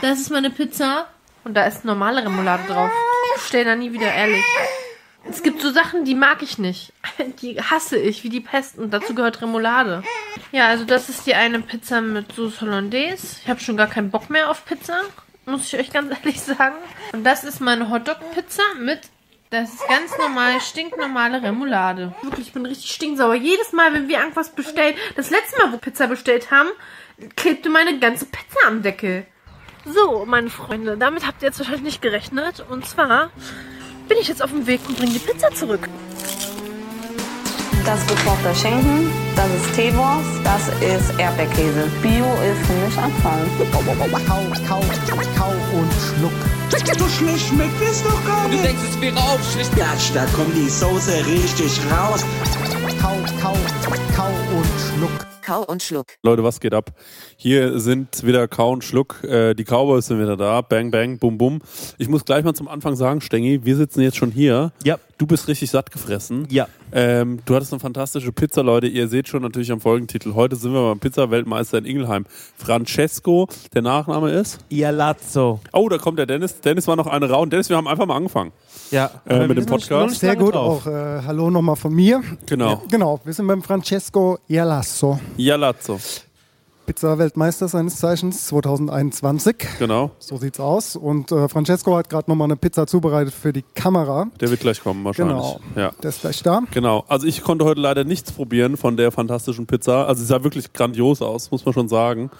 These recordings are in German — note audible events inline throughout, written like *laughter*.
Das ist meine Pizza und da ist normale Remoulade drauf. Ich bestell da nie wieder, ehrlich. Es gibt so Sachen, die mag ich nicht. *laughs* Die hasse ich wie die Pest und dazu gehört Remoulade. Ja, also das ist die eine Pizza mit Sauce Hollandaise. Ich habe schon gar keinen Bock mehr auf Pizza, muss ich euch *laughs* ganz ehrlich sagen. Und das ist meine Hotdog-Pizza mit, das ist ganz normal, stinknormale Remoulade. Wirklich, ich bin richtig stinksauer. Jedes Mal, wenn wir irgendwas bestellen, das letzte Mal, wo Pizza bestellt haben, klebte meine ganze Pizza am Deckel. So, meine Freunde, damit habt ihr jetzt wahrscheinlich nicht gerechnet. Und zwar bin ich jetzt auf dem Weg und bringe die Pizza zurück. Das ist gekochter Schinken, das ist Teewurst, das ist Erdbeerkäse. Bio ist für mich Abfall. Kau, kau, kau und schluck. So schlecht schmeckt es doch gar Du nicht. denkst, es wäre auch schlecht. Gatsch, da kommt die Soße richtig raus. Kau, kau, kau und schluck. Kau und Schluck. Leute, was geht ab? Hier sind wieder Kau und Schluck. Äh, die Cowboys sind wieder da. Bang, bang, bum, bum. Ich muss gleich mal zum Anfang sagen, Stengi, wir sitzen jetzt schon hier. Ja. Du bist richtig satt gefressen. Ja. Ähm, du hattest eine fantastische Pizza, Leute. Ihr seht schon natürlich am Folgentitel. Heute sind wir beim Pizza-Weltmeister in Ingelheim. Francesco, der Nachname ist? Ialazzo. Oh, da kommt der Dennis. Dennis war noch eine Raun. Dennis, wir haben einfach mal angefangen Ja. äh, aber mit dem Podcast. Sehr gut, drauf. auch äh, hallo nochmal von mir. Genau. Ja, genau, wir sind beim Francesco Ialasso, Ialazzo. Pizza-Weltmeister seines Zeichens 2021. Genau. So sieht's aus. Und äh, Francesco hat gerade nochmal eine Pizza zubereitet für die Kamera. Der wird gleich kommen wahrscheinlich. Genau, Ja. der ist gleich da. Genau, also ich konnte heute leider nichts probieren von der fantastischen Pizza. Also sie sah wirklich grandios aus, muss man schon sagen.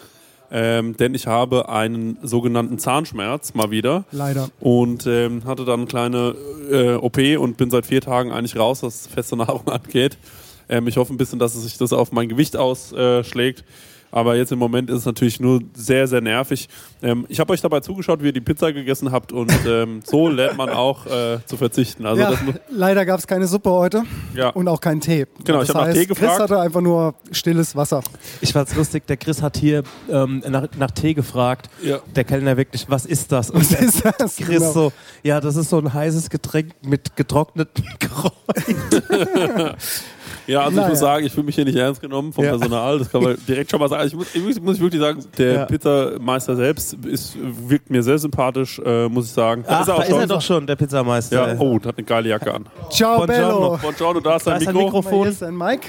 Ähm, denn ich habe einen sogenannten Zahnschmerz mal wieder. Leider. Und ähm, hatte dann eine kleine äh, OP und bin seit vier Tagen eigentlich raus, was feste Nahrung *laughs* angeht. Ähm, ich hoffe ein bisschen, dass es sich das auf mein Gewicht ausschlägt. Aber jetzt im Moment ist es natürlich nur sehr, sehr nervig. Ähm, ich habe euch dabei zugeschaut, wie ihr die Pizza gegessen habt und *laughs* ähm, so lernt man auch äh, zu verzichten. Also ja, leider gab es keine Suppe heute Ja. und auch keinen Tee. Genau, das ich hab nach Tee Chris gefragt. hatte einfach nur stilles Wasser. Ich fand's lustig, der Chris hat hier ähm, nach, nach Tee gefragt. Ja. Der Kellner wirklich, was ist das? Und Was ist das? Chris Genau. so, ja, das ist so ein heißes Getränk mit getrockneten *laughs* Kräutern. *laughs* Ja, also ich Naja. muss sagen, ich fühle mich hier nicht ernst genommen vom Ja. Personal. Das kann man *laughs* direkt schon mal sagen. Ich muss, ich muss, ich wirklich sagen, der Ja. Pizzameister selbst ist, wirkt mir sehr sympathisch, äh, muss ich sagen. Ach, da ist er schon. doch schon, der Pizzameister. Ja, oh, der hat eine geile Jacke an. Ciao, Buongiorno. Bello. Buongiorno, da ist Da dein ist ein Mikro. Mikrofon. Hier ist ein Mike.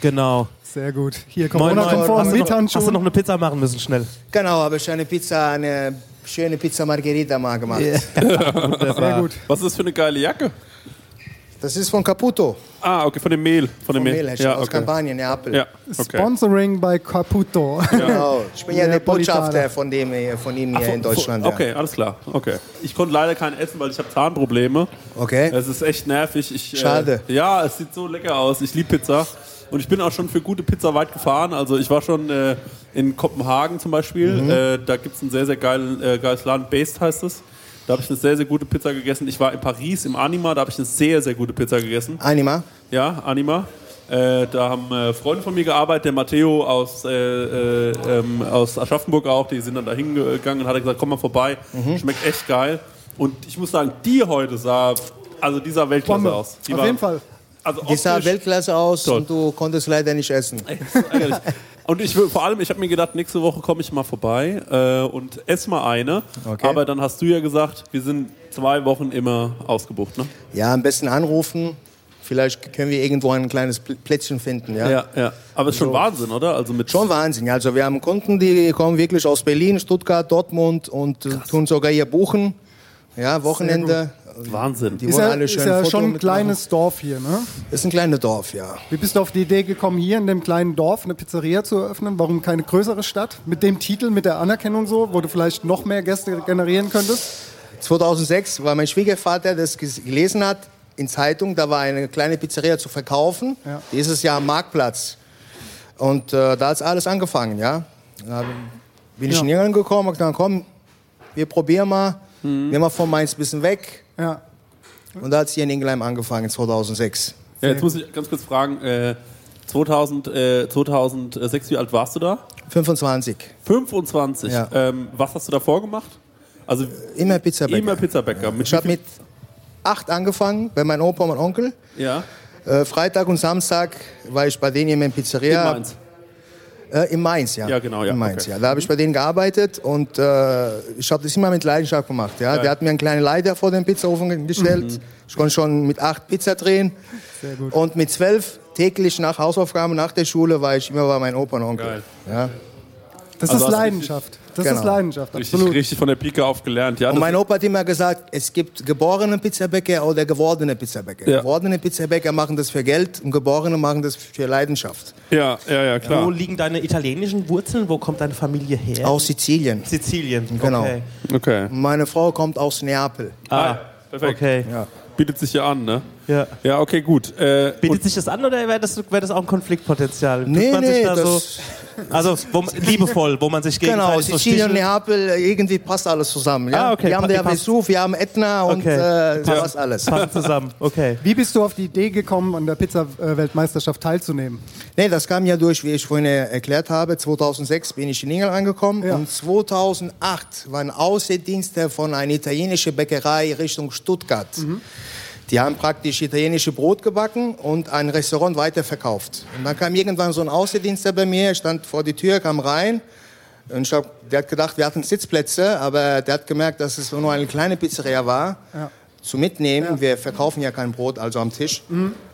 Genau. Sehr gut. Hier. Corona-konform mit noch, hast du Handschuhen. noch eine Pizza machen müssen, schnell? Genau, habe ich eine Pizza, eine schöne Pizza Margherita mal gemacht. *laughs* Sehr gut. Was ist das für eine geile Jacke? Das ist von Caputo, Ah, okay, von dem Mehl. Von dem Mehl. Mehlhersteller Ja, aus okay. Kampagnen, Neapel. Ja, okay. Sponsoring bei Caputo. Genau. Ich bin ja der. Botschafter von, dem, hier- von ihm hier in Deutschland. ja. Okay, alles klar. Okay. Ich konnte leider kein essen, weil ich habe Zahnprobleme. Okay. Es ist echt nervig. Ich, Schade. Äh, ja, es sieht so lecker aus. Ich liebe Pizza. Und ich bin auch schon für gute Pizza weit gefahren. Also ich war schon äh, in Kopenhagen zum Beispiel. Mhm. Äh, da gibt es einen sehr, sehr geilen, äh, geiles Laden. Based heißt es. Da habe ich eine sehr, sehr gute Pizza gegessen. Ich war in Paris im Anima. Da habe ich eine sehr, sehr gute Pizza gegessen. Anima. Ja, Anima. Äh, da haben äh, Freunde von mir gearbeitet, der Matteo aus, äh, äh, ähm, aus Aschaffenburg auch, die sind dann da hingegangen und hat gesagt, komm mal vorbei, Mhm. schmeckt echt geil. Und ich muss sagen, die heute sah, also die sah Weltklasse Bombe. aus. Die Auf jeden Fall. Also Die sah Weltklasse aus Toll. und du konntest leider nicht essen. ärgerlich. *laughs* Und ich will, vor allem, ich habe mir gedacht, nächste Woche komme ich mal vorbei äh, und esse mal eine. Okay. Aber dann hast du ja gesagt, wir sind zwei Wochen immer ausgebucht, ne? Ja, am besten anrufen. Vielleicht können wir irgendwo ein kleines Pl- Plätzchen finden. Ja? Ja, ja. Aber es ist schon So. Wahnsinn, oder? Also mit Schon Wahnsinn. Also wir haben Kunden, die kommen wirklich aus Berlin, Stuttgart, Dortmund und äh, tun sogar hier buchen. Ja, Wochenende. Wahnsinn. Die Ist wollen ja, alle ist schön ja Foto schon ein kleines Dorf hier, ne? Ist ein kleines Dorf, ja. Wie bist du auf die Idee gekommen, hier in dem kleinen Dorf eine Pizzeria zu eröffnen? Warum keine größere Stadt? Mit dem Titel, mit der Anerkennung so, wo du vielleicht noch mehr Gäste generieren könntest? 2006 war mein Schwiegervater, der das gelesen hat in Zeitung, da war eine kleine Pizzeria zu verkaufen. Ja. Dieses Jahr am Marktplatz. Und äh, da hat alles angefangen, ja. Dann bin ich in England gekommen und dann komm, wir probieren mal, Mhm. wir mal von Mainz ein bisschen weg. Ja. Und da hat es hier in Ingelheim angefangen, 2006. Ja, jetzt muss ich ganz kurz fragen, äh, 2000, äh, 2006, wie alt warst du da? 25. 25. Ja. Ähm, was hast du davor gemacht? Also Immer Pizzabäcker. immer Pizzabäcker. Mit Ich habe mit acht angefangen, bei meinem Opa und meinem Onkel. ja, Äh, Freitag und Samstag war ich bei denen in der Pizzeria. in Mainz. Äh, in Mainz, ja. Ja, genau, ja, In Mainz, okay. ja. Da habe ich bei denen gearbeitet und äh, ich habe das immer mit Leidenschaft gemacht. Ja. Der hat mir einen kleinen Leiter vor den Pizzaofen gestellt. Mhm. Ich konnte schon mit acht Pizza drehen. Und mit zwölf täglich nach Hausaufgaben nach der Schule war ich immer bei meinem Opa und Onkel. Geil. Ja. Das Also ist Leidenschaft. Das Genau. ist Leidenschaft, Richtig, absolut. richtig von der Pike auf gelernt. Ja, Und mein Opa hat immer gesagt, es gibt geborene Pizzabäcker oder gewordene Pizzabäcker. Ja. Gewordene Pizzabäcker machen das für Geld und geborene machen das für Leidenschaft. ja, ja, ja, klar. Wo liegen deine italienischen Wurzeln? Wo kommt deine Familie her? Aus Sizilien. Sizilien. Genau. Okay. Okay. Meine Frau kommt aus Neapel. Ah, perfekt. okay. Bietet sich ja an, ne? Ja. Ja, okay, gut. Äh, Bietet sich das an oder wäre das, wär das auch ein Konfliktpotenzial? Tut Nee, man sich nee, da so, also wo, liebevoll, wo man sich *laughs* genau, gegenseitig so Sizilien und stichelt? Neapel, irgendwie passt alles zusammen. Ja? Ah, okay, Wir haben der passt. Vesuv, wir haben Etna und Okay. äh, so Passt. was alles. Passen zusammen, okay. Wie bist du auf die Idee gekommen, an der Pizza-Weltmeisterschaft teilzunehmen? Nee, das kam ja durch, wie ich vorhin erklärt habe. 2006 bin ich in Ingel angekommen Ja. und 2008 waren Außendienste von einer italienischen Bäckerei Richtung Stuttgart. Die haben praktisch italienische Brot gebacken und ein Restaurant weiterverkauft. Und dann kam irgendwann so ein Außendienster bei mir, stand vor die Tür, kam rein. Und ich hab, der hat gedacht, wir hatten Sitzplätze, aber der hat gemerkt, dass es nur eine kleine Pizzeria war. Zu mitnehmen, wir verkaufen ja kein Brot, also am Tisch.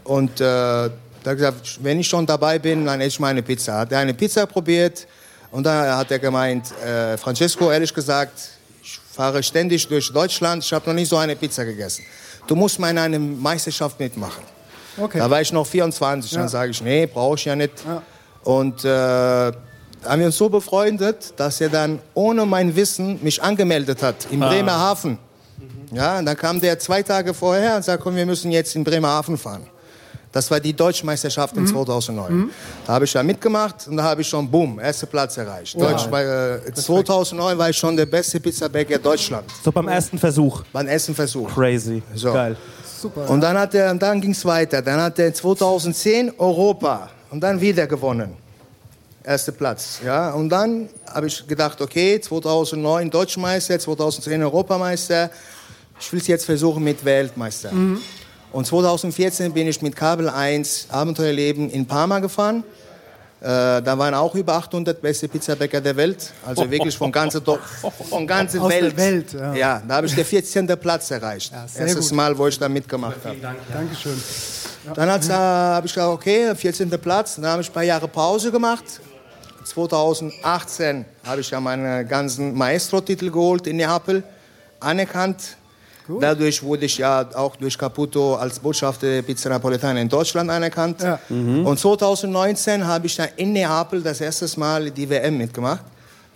Und äh, da hat gesagt, wenn ich schon dabei bin, dann esse ich meine Pizza. Hat er eine Pizza probiert und dann hat er gemeint, äh, Francesco, ehrlich gesagt, ich fahre ständig durch Deutschland, ich habe noch nie so eine Pizza gegessen. Du musst mal in einer Meisterschaft mitmachen. Okay. Da war ich noch 24, dann sage ich, nee, brauche ich ja nicht. Und äh, haben wir uns so befreundet, dass er dann ohne mein Wissen mich angemeldet hat im Bremerhaven. Ja, und dann kam der zwei Tage vorher und sagte, komm, wir müssen jetzt in Bremerhaven fahren. Das war die Deutschmeisterschaft in 2009. Da habe ich da mitgemacht und da habe ich schon, boom, erster Platz erreicht. Deutsch, bei, äh, 2009 war ich schon der beste Pizzabäcker Deutschlands. So beim ersten Versuch. Beim ersten Versuch. Crazy. So. Geil. Super. Und dann, hat er, und dann ging es weiter. Dann hat er 2010 Europa und dann wieder gewonnen. Erster Platz. Ja? Und dann habe ich gedacht, okay, 2009 Deutschmeister, 2010 Europameister. Ich will es jetzt versuchen mit Weltmeister. Und 2014 bin ich mit Kabel 1 Abenteuerleben in Parma gefahren. Äh, da waren auch über 800 beste Pizzabäcker der Welt. Also *laughs* wirklich von ganzer, Do von ganzer Aus der Welt. Welt, ja. da habe ich den 14. Platz erreicht. sehr Erstes gut. Mal, wo ich da mitgemacht habe. Dankeschön. Dann äh, habe ich gesagt, okay, 14. Platz. Dann habe ich ein paar Jahre Pause gemacht. 2018 habe ich ja meinen ganzen Maestro-Titel geholt in Neapel, anerkannt. Dadurch wurde ich ja auch durch Caputo als Botschafter der Pizza Napoletana in Deutschland anerkannt. Ja. Und 2019 habe ich dann in Neapel das erste Mal die WM mitgemacht.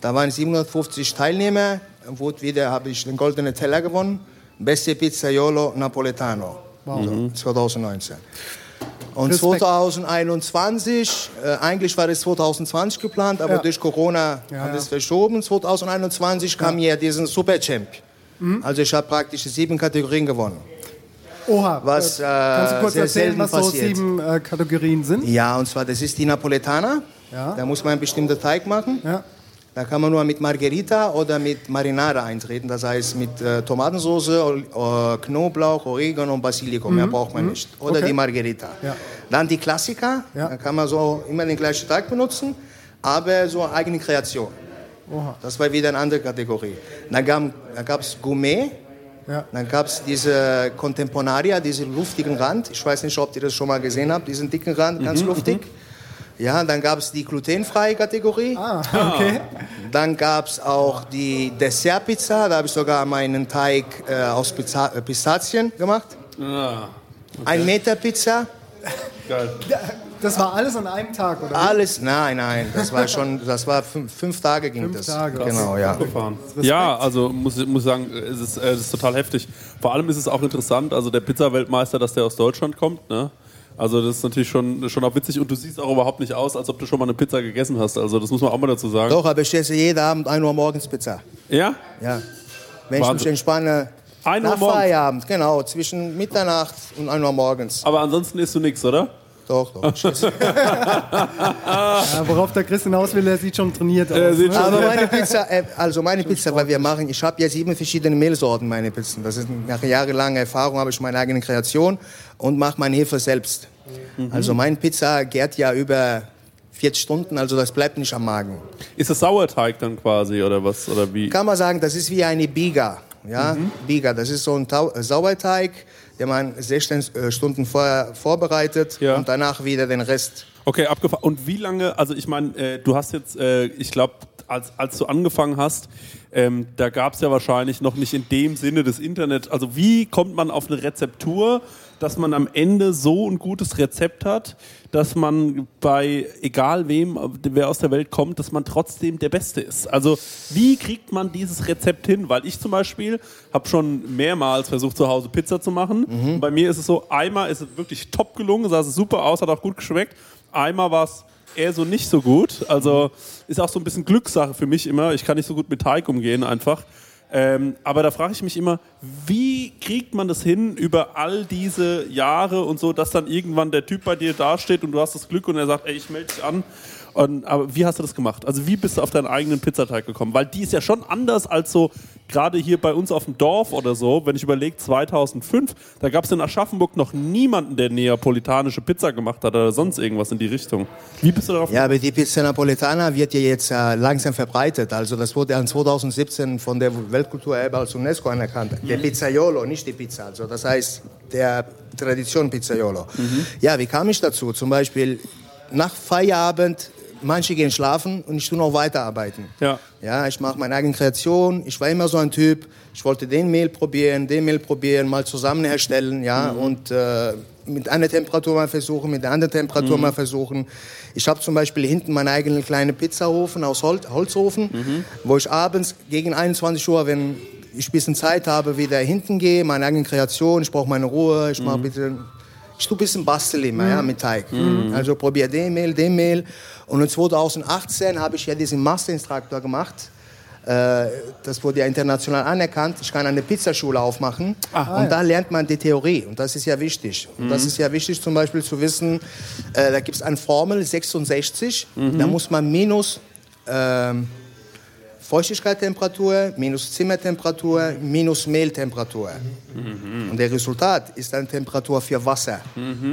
Da waren 750 Teilnehmer. Wurde wieder, habe ich den goldenen Teller gewonnen. Beste Pizzaiolo Napoletano. So, 2019. Und Respekt. 2021, äh, eigentlich war das 2020 geplant, aber Ja. durch Corona Ja, hat ja. es verschoben. 2021 kam hier diesen Super Champ. Mhm. Also ich habe praktisch sieben Kategorien gewonnen. Oha. Was, äh, äh, kannst du kurz sehr erzählen, was so passiert. sieben äh, Kategorien sind? Ja, und zwar das ist die Napoletana. Ja. Da muss man einen bestimmten Teig machen. Ja. Da kann man nur mit Margherita oder mit Marinara eintreten. Das heißt mit äh, Tomatensauce, äh, Knoblauch, Oregano und Basilikum. Mehr braucht man nicht. Oder Mhm. Okay. die Margherita. Ja. Dann die Klassiker. Da kann man so immer den gleichen Teig benutzen, aber so eine eigene Kreation. Das war wieder eine andere Kategorie. Dann gab es Gourmet. Ja. Dann gab es diese Contemporaria, diesen luftigen Rand. Ich weiß nicht, ob ihr das schon mal gesehen habt, diesen dicken Rand, ganz luftig. Ja, dann gab es die glutenfreie Kategorie. Ah, okay. Dann gab es auch die Dessertpizza. Da habe ich sogar meinen Teig äh, aus Pizza äh, Pistazien gemacht. Ah, Ein Meter Pizza. geil. Das war alles an einem Tag, oder? Alles, nein, nein, das war schon, das war fünf, fünf Tage ging Fünf das. Tage. Genau, ja. Ja, also muss muss sagen, es ist, es ist total heftig. Vor allem ist es auch interessant, also der Pizza-Weltmeister, dass der aus Deutschland kommt, ne? Also das ist natürlich schon, schon auch witzig und du siehst auch überhaupt nicht aus, als ob du schon mal eine Pizza gegessen hast. Also das muss man auch mal dazu sagen. Doch, aber ich esse jeden Abend 1 Uhr morgens Pizza. Ja? Ja. Wenn ich Wahnsinn. mich entspanne. 1 Uhr nach morgens? Feierabend, genau. Zwischen Mitternacht und 1 Uhr morgens. Aber ansonsten isst du nichts, oder? Doch, doch. *laughs* Ja, worauf der Chris hinaus will, er sieht schon trainiert aus. Sieht ne? schon- Aber meine Pizza, äh, also meine Pizza, was wir machen, ich habe ja sieben verschiedene Mehlsorten, meine Pizzen. Das ist nach jahrelanger Erfahrung, habe ich meine eigene Kreation und mache meine Hefe selbst. Also meine Pizza gärt ja über 40 Stunden, also das bleibt nicht am Magen. Ist das Sauerteig dann quasi oder was? Oder wie? Kann man sagen, das ist wie eine Biga. Ja, Biga, das ist so ein Tau äh, Sauerteig, den man 16 äh, Stunden vorher vorbereitet Ja. und danach wieder den Rest. Okay, abgefahren. Und wie lange, also ich meine, äh, du hast jetzt, äh, ich glaube, als, als du angefangen hast, ähm, da gab es ja wahrscheinlich noch nicht in dem Sinne des Internet. Also wie kommt man auf eine Rezeptur, dass man am Ende so ein gutes Rezept hat, dass man bei egal wem, wer aus der Welt kommt, dass man trotzdem der Beste ist. Also wie kriegt man dieses Rezept hin? Weil ich zum Beispiel habe schon mehrmals versucht, zu Hause Pizza zu machen. Und bei mir ist es so, einmal ist es wirklich top gelungen, sah es super aus, hat auch gut geschmeckt. Einmal war es eher so nicht so gut. Also ist auch so ein bisschen Glückssache für mich immer. Ich kann nicht so gut mit Teig umgehen einfach. Ähm, aber da frage ich mich immer, wie kriegt man das hin über all diese Jahre und so, dass dann irgendwann der Typ bei dir dasteht und du hast das Glück und er sagt, ey, ich melde dich an. Und, aber wie hast du das gemacht? Also wie bist du auf deinen eigenen Pizzateig gekommen? Weil die ist ja schon anders als so, gerade hier bei uns auf dem Dorf oder so, wenn ich überlege, 2005, da gab es in Aschaffenburg noch niemanden, der neapolitanische Pizza gemacht hat oder sonst irgendwas in die Richtung. Wie bist du darauf Ja, aber die Pizza Napoletana wird ja jetzt äh, langsam verbreitet. Also das wurde ja 2017 von der Weltkulturerbe als UNESCO anerkannt. Der Pizzaiolo, nicht die Pizza. Also das heißt der Tradition Pizzaiolo. Ja, wie kam ich dazu? Zum Beispiel nach Feierabend, manche gehen schlafen und ich tue noch weiterarbeiten. Ja. Ja, ich mache meine eigene Kreation. Ich war immer so ein Typ. Ich wollte den Mehl probieren, den Mehl probieren, mal zusammen herstellen, ja, und äh, mit einer Temperatur mal versuchen, mit der anderen Temperatur mal versuchen. Ich habe zum Beispiel hinten meinen eigenen kleinen Pizzaofen aus Hol Holzofen, wo ich abends gegen 21 Uhr, wenn ich ein bisschen Zeit habe, wieder hinten gehe, meine eigene Kreation. Ich brauche meine Ruhe. Ich mache bitte ich tue ein bisschen basteln immer, ja, mit Teig. Also probiere den Mehl, den Mehl. Und in 2018 habe ich ja diesen Masterinstruktor gemacht. Äh, Das wurde ja international anerkannt. Ich kann eine Pizzaschule aufmachen. und da lernt man die Theorie. Und das ist ja wichtig. Und das ist ja wichtig zum Beispiel zu wissen, äh, da gibt es eine Formel 66. Da muss man minus ähm, Feuchtigkeitstemperatur, minus Zimmertemperatur, minus Mehltemperatur. Und der Resultat ist eine Temperatur für Wasser.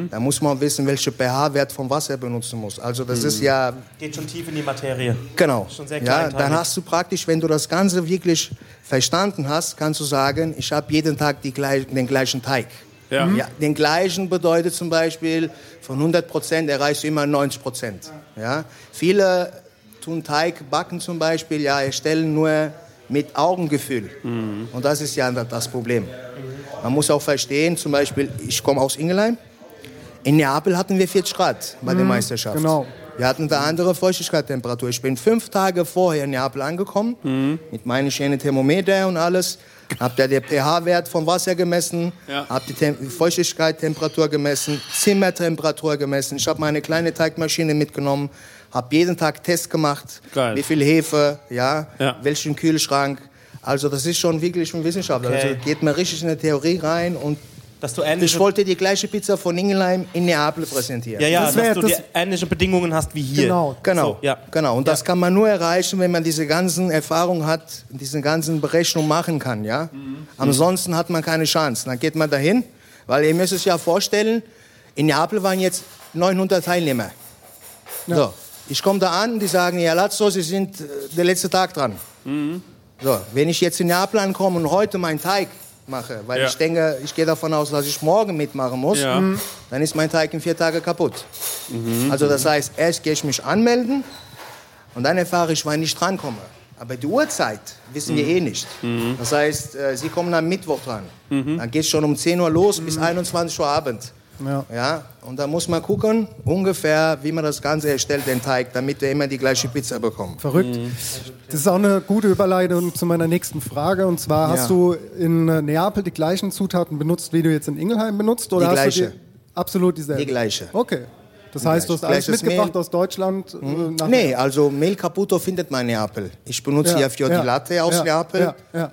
Da muss man wissen, welche pH-Wert vom Wasser benutzen muss. Also das ist ja Geht schon tief in die Materie. Genau. Schon sehr ja, dann hast du praktisch, wenn du das Ganze wirklich verstanden hast, kannst du sagen, ich habe jeden Tag die den gleichen Teig. Ja. Ja, den gleichen bedeutet zum Beispiel, von 100 Prozent erreichst du immer 90 Prozent. Ja? Viele tun Teig backen zum Beispiel, ja, erstellen nur mit Augengefühl. Und das ist ja das Problem. Man muss auch verstehen, zum Beispiel, ich komme aus Ingelheim. In Neapel hatten wir 40 Grad bei der Meisterschaft. genau. Wir hatten da andere Feuchtigkeitstemperatur. Ich bin fünf Tage vorher in Neapel angekommen, mit meinen schönen Thermometer und alles. *laughs* Hab da den pH-Wert vom Wasser gemessen, Ja. hab die Tem Feuchtigkeitstemperatur gemessen, Zimmertemperatur gemessen. Ich habe meine kleine Teigmaschine mitgenommen, habe jeden Tag Test gemacht, Geil. wie viel Hefe, ja, Ja. welchen Kühlschrank. Also das ist schon wirklich eine Wissenschaft. Okay. Also geht man richtig in die Theorie rein und Dass du ich wollte die gleiche Pizza von Ingelheim in Neapel präsentieren. ja, ja, Das dass du das- die ähnliche Bedingungen hast wie hier. Genau. Genau, So, ja. genau. Und das kann man nur erreichen, wenn man diese ganzen Erfahrungen hat, diese ganzen Berechnungen machen kann, ja. Ansonsten hat man keine Chance. Dann geht man dahin, weil ihr müsst es ja vorstellen, in Neapel waren jetzt 900 Teilnehmer. So, ich komme da an, die sagen, ja, Lazzo, Sie sind äh, der letzte Tag dran. So, wenn ich jetzt in Neapel ankomme und heute meinen Teig mache, weil Ja. ich denke, ich gehe davon aus, dass ich morgen mitmachen muss, Ja. Mhm. dann ist mein Teig in vier Tagen kaputt. Also das heißt, erst gehe ich mich anmelden und dann erfahre ich, wann ich drankomme. Aber die Uhrzeit wissen wir eh nicht. Das heißt, äh, Sie kommen am Mittwoch dran. Dann geht es schon um 10 Uhr los bis 21 Uhr Abend. Ja. Ja, und da muss man gucken, ungefähr, wie man das Ganze erstellt, den Teig, damit wir immer die gleiche Pizza bekommen. Verrückt. Das ist auch eine gute Überleitung zu meiner nächsten Frage. Und zwar, hast Ja. du in äh, Neapel die gleichen Zutaten benutzt, wie du jetzt in Ingelheim benutzt? Oder Die hast gleiche. Du absolut dieselbe. Die gleiche. Okay. Das Die heißt, du hast alles Gleiches mitgebracht Mehl. aus Deutschland. äh, nach- Nee, also Mehl Caputo findet man in Neapel. Ich benutze ja, für die Latte aus ja, Neapel. Ja, ja.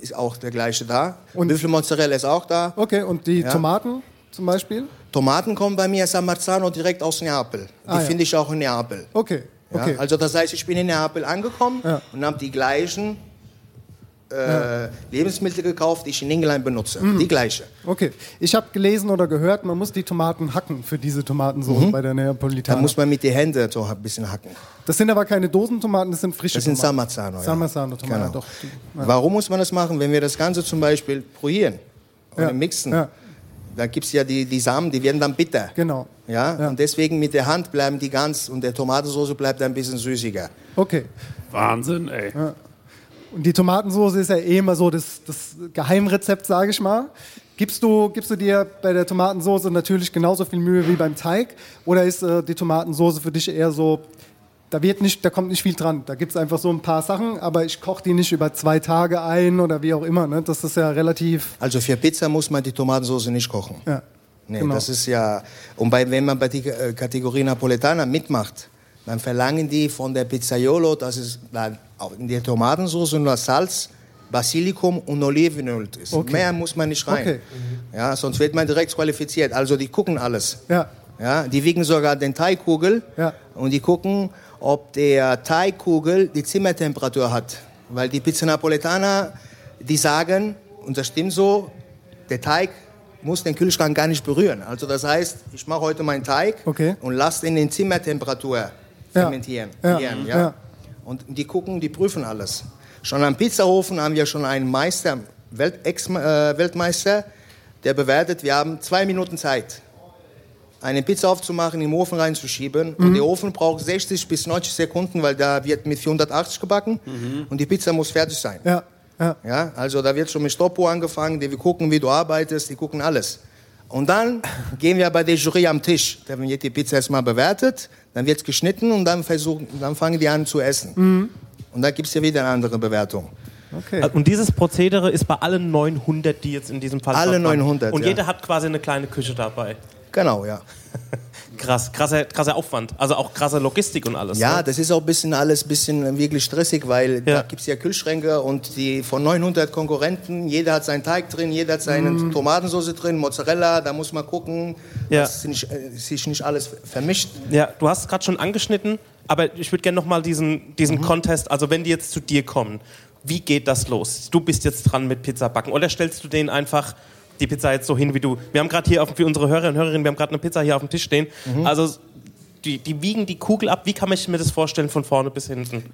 Ist auch der gleiche da. Und- Büffelmozzarella ist auch da. Okay, und die Ja. Tomaten zum Beispiel? Tomaten kommen bei mir San Marzano direkt aus Neapel. Die Ah, ja. finde ich auch in Neapel. Okay, Ja, okay. Also das heißt, ich bin in Neapel angekommen Ja. und habe die gleichen äh, Lebensmittel gekauft, die ich in England benutze. Mhm. Die gleiche. Okay, ich habe gelesen oder gehört, man muss die Tomaten hacken für diese Tomatensauce bei der Da Neapolitana. Mhm. muss man mit den Händen so ein bisschen hacken. das sind aber keine Dosentomaten, das sind frische Das sind San Tomaten. Marzano. Ja. San Marzano Tomaten, Genau. doch. Warum muss man das machen? Wenn wir das Ganze zum Beispiel probieren oder mixen. Da gibt es ja die, die Samen, die werden dann bitter. Genau. Ja? Ja. Und deswegen mit der Hand bleiben die ganz und der Tomatensauce bleibt ein bisschen süßiger. Okay. Wahnsinn, ey. Und die Tomatensauce ist ja eh immer so das, das Geheimrezept, sage ich mal. Gibst du, gibst du dir bei der Tomatensauce natürlich genauso viel Mühe wie beim Teig? Oder ist äh, die Tomatensauce für dich eher so, da, wird nicht, da kommt nicht viel dran? Da gibt es einfach so ein paar Sachen, aber ich koche die nicht über zwei Tage ein oder wie auch immer. Ne? Das ist ja relativ. Also für Pizza muss man die Tomatensauce nicht kochen. Ja. Nee, Genau. das ist ja. Und bei, wenn man bei der äh, Kategorie Napoletana mitmacht, dann verlangen die von der Pizzaiolo, dass es dann in der Tomatensauce nur Salz, Basilikum und Olivenöl ist. Okay. Mehr muss man nicht rein. Okay. Ja, sonst wird man direkt qualifiziert. Also die gucken alles. Ja. Ja, die wiegen sogar den Teigkugel Ja. und die gucken, ob der Teigkugel die Zimmertemperatur hat. Weil die Pizza Napoletana, die sagen, und das stimmt so, der Teig muss den Kühlschrank gar nicht berühren. Also das heißt, ich mache heute meinen Teig Okay. und lasse den in Zimmertemperatur fermentieren. Ja. Ja. ja. Und die gucken, die prüfen alles. Schon am Pizzahofen haben wir schon einen Meister, Welt, Ex-Weltmeister, der bewertet, wir haben zwei Minuten Zeit, eine Pizza aufzumachen, im Ofen reinzuschieben. Und der Ofen braucht 60 bis 90 Sekunden, weil da wird mit 480 gebacken und die Pizza muss fertig sein. Ja. Ja. Ja, also da wird schon mit Stoppuhr angefangen, die wir gucken, wie du arbeitest, die gucken alles. Und dann *laughs* gehen wir bei der Jury am Tisch. Da wird die Pizza erstmal bewertet, dann wird es geschnitten und dann, versuchen, dann fangen die an zu essen. Und da gibt es ja wieder eine andere Bewertung. Okay. Und dieses Prozedere ist bei allen 900, die jetzt in diesem Fall Alle dort waren. 900, Und ja. jeder hat quasi eine kleine Küche dabei. Genau, ja. *laughs* Krass, krasser, krasser Aufwand. Also auch krasse Logistik und alles. Ja, ne? das ist auch ein bisschen alles ein bisschen wirklich stressig, weil Ja. da gibt es ja Kühlschränke und die von 900 Konkurrenten, jeder hat seinen Teig drin, jeder hat seine Tomatensauce drin, Mozzarella, da muss man gucken, Ja. dass nicht, äh, sich nicht alles vermischt. Ja, du hast es gerade schon angeschnitten, aber ich würde gerne nochmal diesen, diesen Mhm. Contest, also wenn die jetzt zu dir kommen, wie geht das los? Du bist jetzt dran mit Pizza backen oder stellst du denen einfach die Pizza jetzt so hin wie du? Wir haben gerade hier auf, für unsere Hörer und Hörerinnen, wir haben gerade eine Pizza hier auf dem Tisch stehen. Mhm. Also die, die wiegen die Kugel ab. Wie kann ich mir das vorstellen von vorne bis hinten?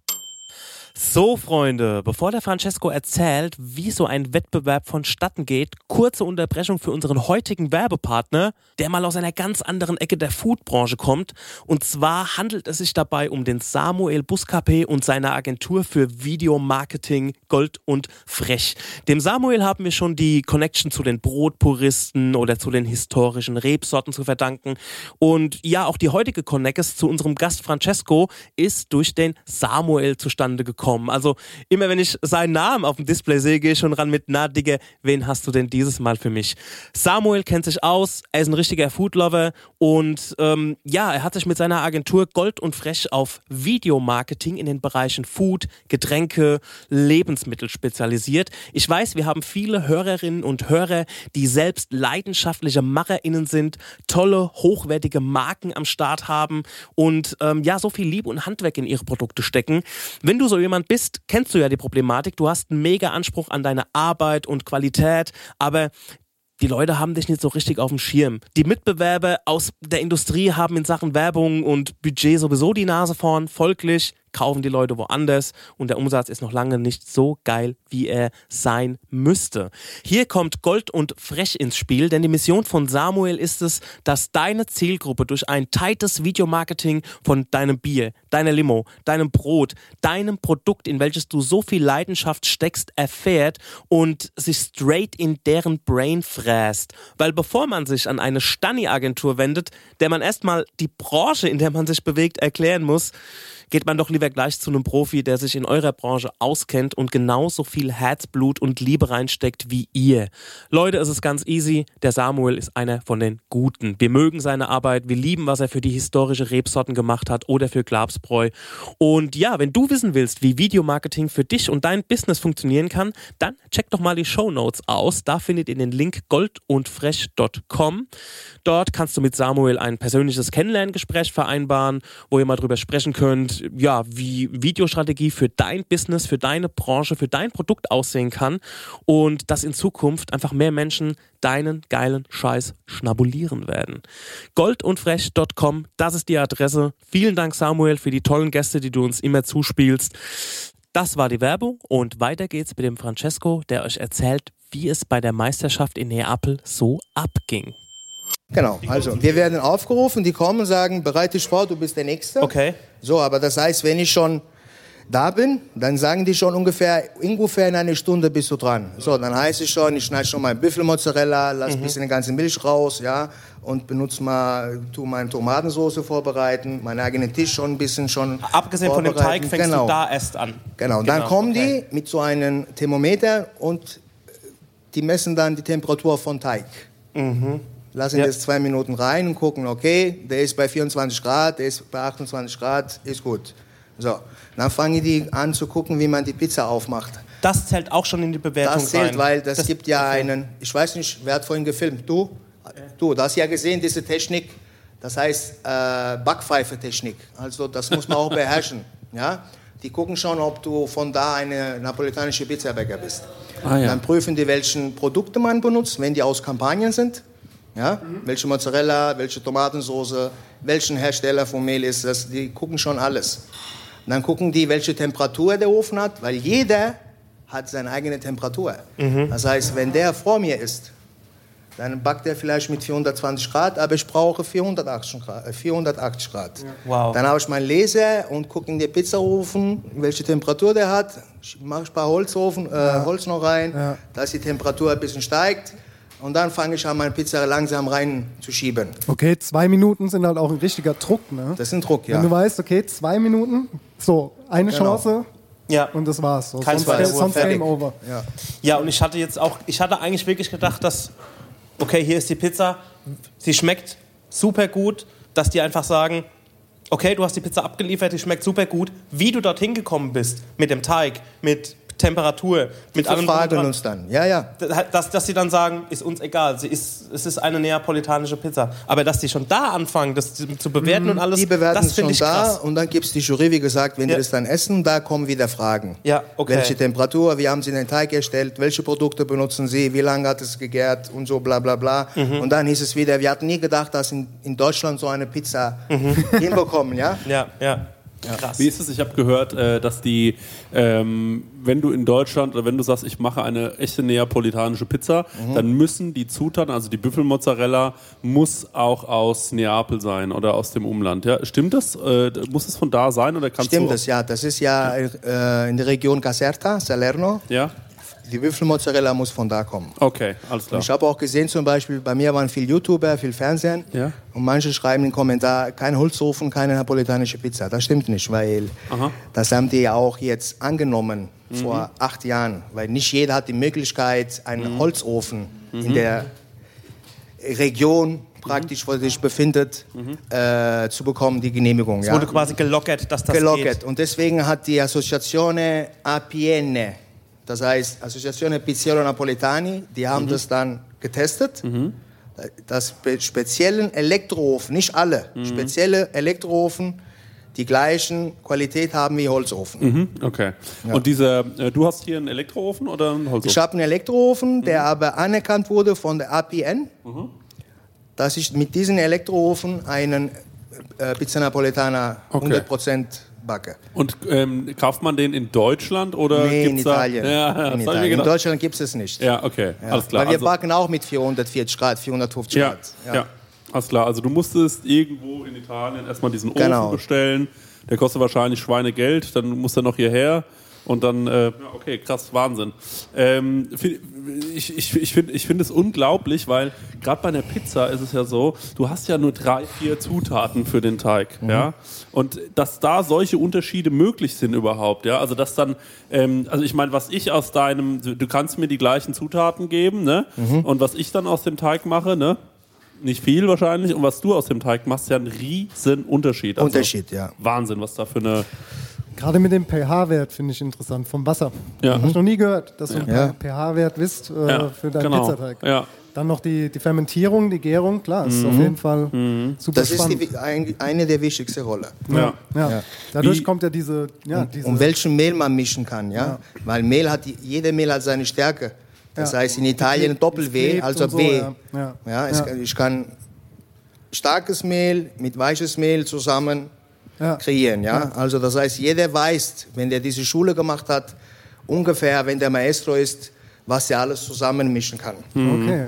So, Freunde, bevor der Francesco erzählt, wie so ein Wettbewerb vonstatten geht, kurze Unterbrechung für unseren heutigen Werbepartner, der mal aus einer ganz anderen Ecke der Foodbranche kommt. Und zwar handelt es sich dabei um den Samuel Buscapé und seine Agentur für Videomarketing Gold und Frech. Dem Samuel haben wir schon die Connection zu den Brotpuristen oder zu den historischen Rebsorten zu verdanken. Und ja, auch die heutige Connections zu unserem Gast Francesco ist durch den Samuel zustande gekommen. Also immer wenn ich seinen Namen auf dem Display sehe, gehe ich schon ran mit, na Digga, wen hast du denn dieses Mal für mich? Samuel kennt sich aus, er ist ein richtiger Foodlover und ähm, ja, er hat sich mit seiner Agentur Gold und Frech auf Videomarketing in den Bereichen Food, Getränke, Lebensmittel spezialisiert. Ich weiß, wir haben viele Hörerinnen und Hörer, die selbst leidenschaftliche MacherInnen sind, tolle, hochwertige Marken am Start haben und ähm, ja, so viel Liebe und Handwerk in ihre Produkte stecken. Wenn du so jemand bist, kennst du ja die Problematik. Du hast einen mega Anspruch an deine Arbeit und Qualität, aber die Leute haben dich nicht so richtig auf dem Schirm. Die Mitbewerber aus der Industrie haben in Sachen Werbung und Budget sowieso die Nase vorn. Folglich kaufen die Leute woanders und der Umsatz ist noch lange nicht so geil, wie er sein müsste. Hier kommt Gold und Frech ins Spiel, denn die Mission von Samuel ist es, dass deine Zielgruppe durch ein tightes Videomarketing von deinem Bier, deiner Limo, deinem Brot, deinem Produkt, in welches du so viel Leidenschaft steckst, erfährt und sich straight in deren Brain fräst. Weil bevor man sich an eine Stani-Agentur wendet, der man erstmal die Branche, in der man sich bewegt, erklären muss, geht man doch lieber gleich zu einem Profi, der sich in eurer Branche auskennt und genauso viel Herzblut und Liebe reinsteckt wie ihr. Leute, es ist ganz easy. Der Samuel ist einer von den Guten. Wir mögen seine Arbeit, wir lieben, was er für die historische Rebsorten gemacht hat oder für Glabsbräu. Und ja, wenn du wissen willst, wie Videomarketing für dich und dein Business funktionieren kann, dann check doch mal die Show Notes aus. Da findet ihr den Link goldundfresh.com. Dort kannst du mit Samuel ein persönliches Kennenlerngespräch vereinbaren, wo ihr mal drüber sprechen könnt, ja, wie Videostrategie für dein Business, für deine Branche, für dein Produkt aussehen kann und dass in Zukunft einfach mehr Menschen deinen geilen Scheiß schnabulieren werden. Goldundfresh.com, das ist die Adresse. Vielen Dank, Samuel, für die tollen Gäste, die du uns immer zuspielst. Das war die Werbung und weiter geht's mit dem Francesco, der euch erzählt, wie es bei der Meisterschaft in Neapel so abging. Genau, also wir werden aufgerufen, die kommen und sagen, bereite dich vor, du bist der Nächste. Okay. So, aber das heißt, wenn ich schon da bin, dann sagen die schon ungefähr, ungefähr in einer Stunde bist du dran. So, dann heißt es schon, ich schneide schon mal Büffelmozzarella, lass ein bisschen die ganze Milch raus, ja, und benutze mal, tu meine Tomatensauce vorbereiten, meinen eigenen Tisch schon ein bisschen schon Abgesehen von dem Teig fängst genau. du da erst an. Genau, und dann Genau, kommen okay. die mit so einem Thermometer und die messen dann die Temperatur von Teig. Lassen. Ja. das zwei Minuten rein und gucken, okay, der ist bei 24 Grad, der ist bei 28 Grad, ist gut. So, dann fangen die an zu gucken, wie man die Pizza aufmacht. Das zählt auch schon in die Bewertung Das zählt, rein. weil das, Das- gibt ja einen, ich weiß nicht, wer hat vorhin gefilmt? Du? Du, du hast ja gesehen, diese Technik, das heißt äh, Backpfeife-Technik. Also das muss man auch *laughs* beherrschen. Ja? Die gucken schon, ob du von da eine napolitanische Pizzabäcker bist. Ah, ja. Dann prüfen die, welchen Produkte man benutzt, wenn die aus Kampagnen sind. Ja? Welche Mozzarella, welche Tomatensauce, welchen Hersteller von Mehl ist das, die gucken schon alles. Dann gucken die, welche Temperatur der Ofen hat, weil jeder hat seine eigene Temperatur. Das heißt, wenn der vor mir ist, dann backt er vielleicht mit 420 Grad, aber ich brauche 480 Grad. äh, 480 Grad. Wow. Dann habe ich meinen Laser und gucke in den Pizzaofen, welche Temperatur der hat. Mache ich ein paar Holzofen, äh, Holz noch rein, dass die Temperatur ein bisschen steigt. Und dann fange ich an, meine Pizza langsam reinzuschieben. Okay, zwei Minuten sind halt auch ein richtiger Druck, ne? Das ist ein Druck, ja. Wenn du weißt, okay, zwei Minuten, so, eine Genau. Chance Ja. und das war's. So, Kein sonst sonst fertig. Game Over. ja. Ja, und ich hatte jetzt auch, ich hatte eigentlich wirklich gedacht, dass, okay, hier ist die Pizza, sie schmeckt super gut, dass die einfach sagen, okay, du hast die Pizza abgeliefert, die schmeckt super gut, wie du dorthin gekommen bist, mit dem Teig, mit Temperatur, mit Die allem drum und fragen dran. uns dann. Ja, ja. dass, dass sie dann sagen, ist uns egal, sie ist, es ist eine neapolitanische Pizza. Aber dass die schon da anfangen, das zu bewerten und alles, Mhm. Die bewerten das finde schon ich da krass. und dann gibt es die Jury, wie gesagt, wenn Ja. die das dann essen, da kommen wieder Fragen. Ja, okay. Welche Temperatur, wie haben Sie den Teig erstellt, welche Produkte benutzen Sie, wie lange hat es gegärt und so bla bla bla. Mhm. Und dann hieß es wieder, wir hatten nie gedacht, dass in, in Deutschland so eine Pizza *laughs* hinbekommen, ja? Ja, ja. Krass. Wie ist es? Ich habe gehört, äh, dass die, ähm, wenn du in Deutschland oder wenn du sagst, ich mache eine echte neapolitanische Pizza, Mhm. dann müssen die Zutaten, also die Büffelmozzarella, muss auch aus Neapel sein oder aus dem Umland. Ja, stimmt das? Äh, muss es von da sein oder kannst Stimmt du? das, ja. Das ist ja äh, in der Region Caserta, Salerno. Ja. Die Büffelmozzarella muss von da kommen. Okay, alles klar. Ich habe auch gesehen, zum Beispiel, bei mir waren viele YouTuber, viel Fernsehen. Ja. Und manche schreiben in den Kommentar, kein Holzofen, keine napolitanische Pizza. Das stimmt nicht, weil Aha. das haben die ja auch jetzt angenommen vor acht Jahren. Weil nicht jeder hat die Möglichkeit, einen Holzofen in der Region praktisch, wo er sich befindet, äh, zu bekommen, die Genehmigung. Es ja. wurde quasi gelockert, dass das gelockert. geht. Und deswegen hat die Associazione APN, das heißt Associazione Pizzeria Napoletani, die haben das dann getestet. Das spe speziellen Elektroofen, nicht alle, spezielle Elektroofen, die gleichen Qualität haben wie Holzofen. Mhm, okay. Und diese, äh, du hast hier einen Elektroofen oder einen Holzofen? Ich habe einen Elektroofen, der aber anerkannt wurde von der APN, dass ich mit diesem Elektroofen einen äh, Pizza Napoletana Okay. 100% backe. Und ähm, kauft man den in Deutschland oder Nee, in gibt's da? Italien. Ja, ja, in, Italien. in. Deutschland gibt es es nicht. Ja, okay, Ja. alles klar. Weil wir Also- backen auch mit 440 Grad, 450 Ja, Grad. ja. alles klar. Also du musstest irgendwo in Italien erstmal diesen Ofen Genau. bestellen. Der kostet wahrscheinlich Schweinegeld. Dann muss er noch hierher. Und dann, äh, ja, okay, krass, Wahnsinn. Ähm, ich ich, ich finde ich find es unglaublich, weil gerade bei einer Pizza ist es ja so, du hast ja nur drei, vier Zutaten für den Teig, ja. Und dass da solche Unterschiede möglich sind überhaupt, ja. Also dass dann, ähm, also ich meine, was ich aus deinem, du kannst mir die gleichen Zutaten geben, ne? Und was ich dann aus dem Teig mache, ne? Nicht viel wahrscheinlich. Und was du aus dem Teig machst, ist ja ein riesen Unterschied. Also Unterschied, ja. Wahnsinn, was da für eine. Gerade mit dem pH-Wert finde ich interessant, vom Wasser. Ja. Habe ich noch nie gehört, dass du einen Ja. pH-Wert wisst äh, Ja, für deinen genau. Pizzateig. Ja. Dann noch die, die Fermentierung, die Gärung, klar, ist auf jeden Fall super Das ist spannend. die, ein, eine der wichtigsten Rollen. Ja. ja. Ja. Dadurch Wie- kommt ja diese, ja, diese Um welchen Mehl man mischen kann, ja? Weil Mehl hat, die- jede Mehl hat seine Stärke. Das Ja. heißt in Italien Doppel-W, also so, W. ja. Ja. Ja, es, Ja. Ich kann starkes Mehl mit weiches Mehl zusammen Ja. kreieren, ja? Also das heißt, jeder weiß, wenn der diese Schule gemacht hat, ungefähr, wenn der Maestro ist, was er alles zusammenmischen kann. Okay.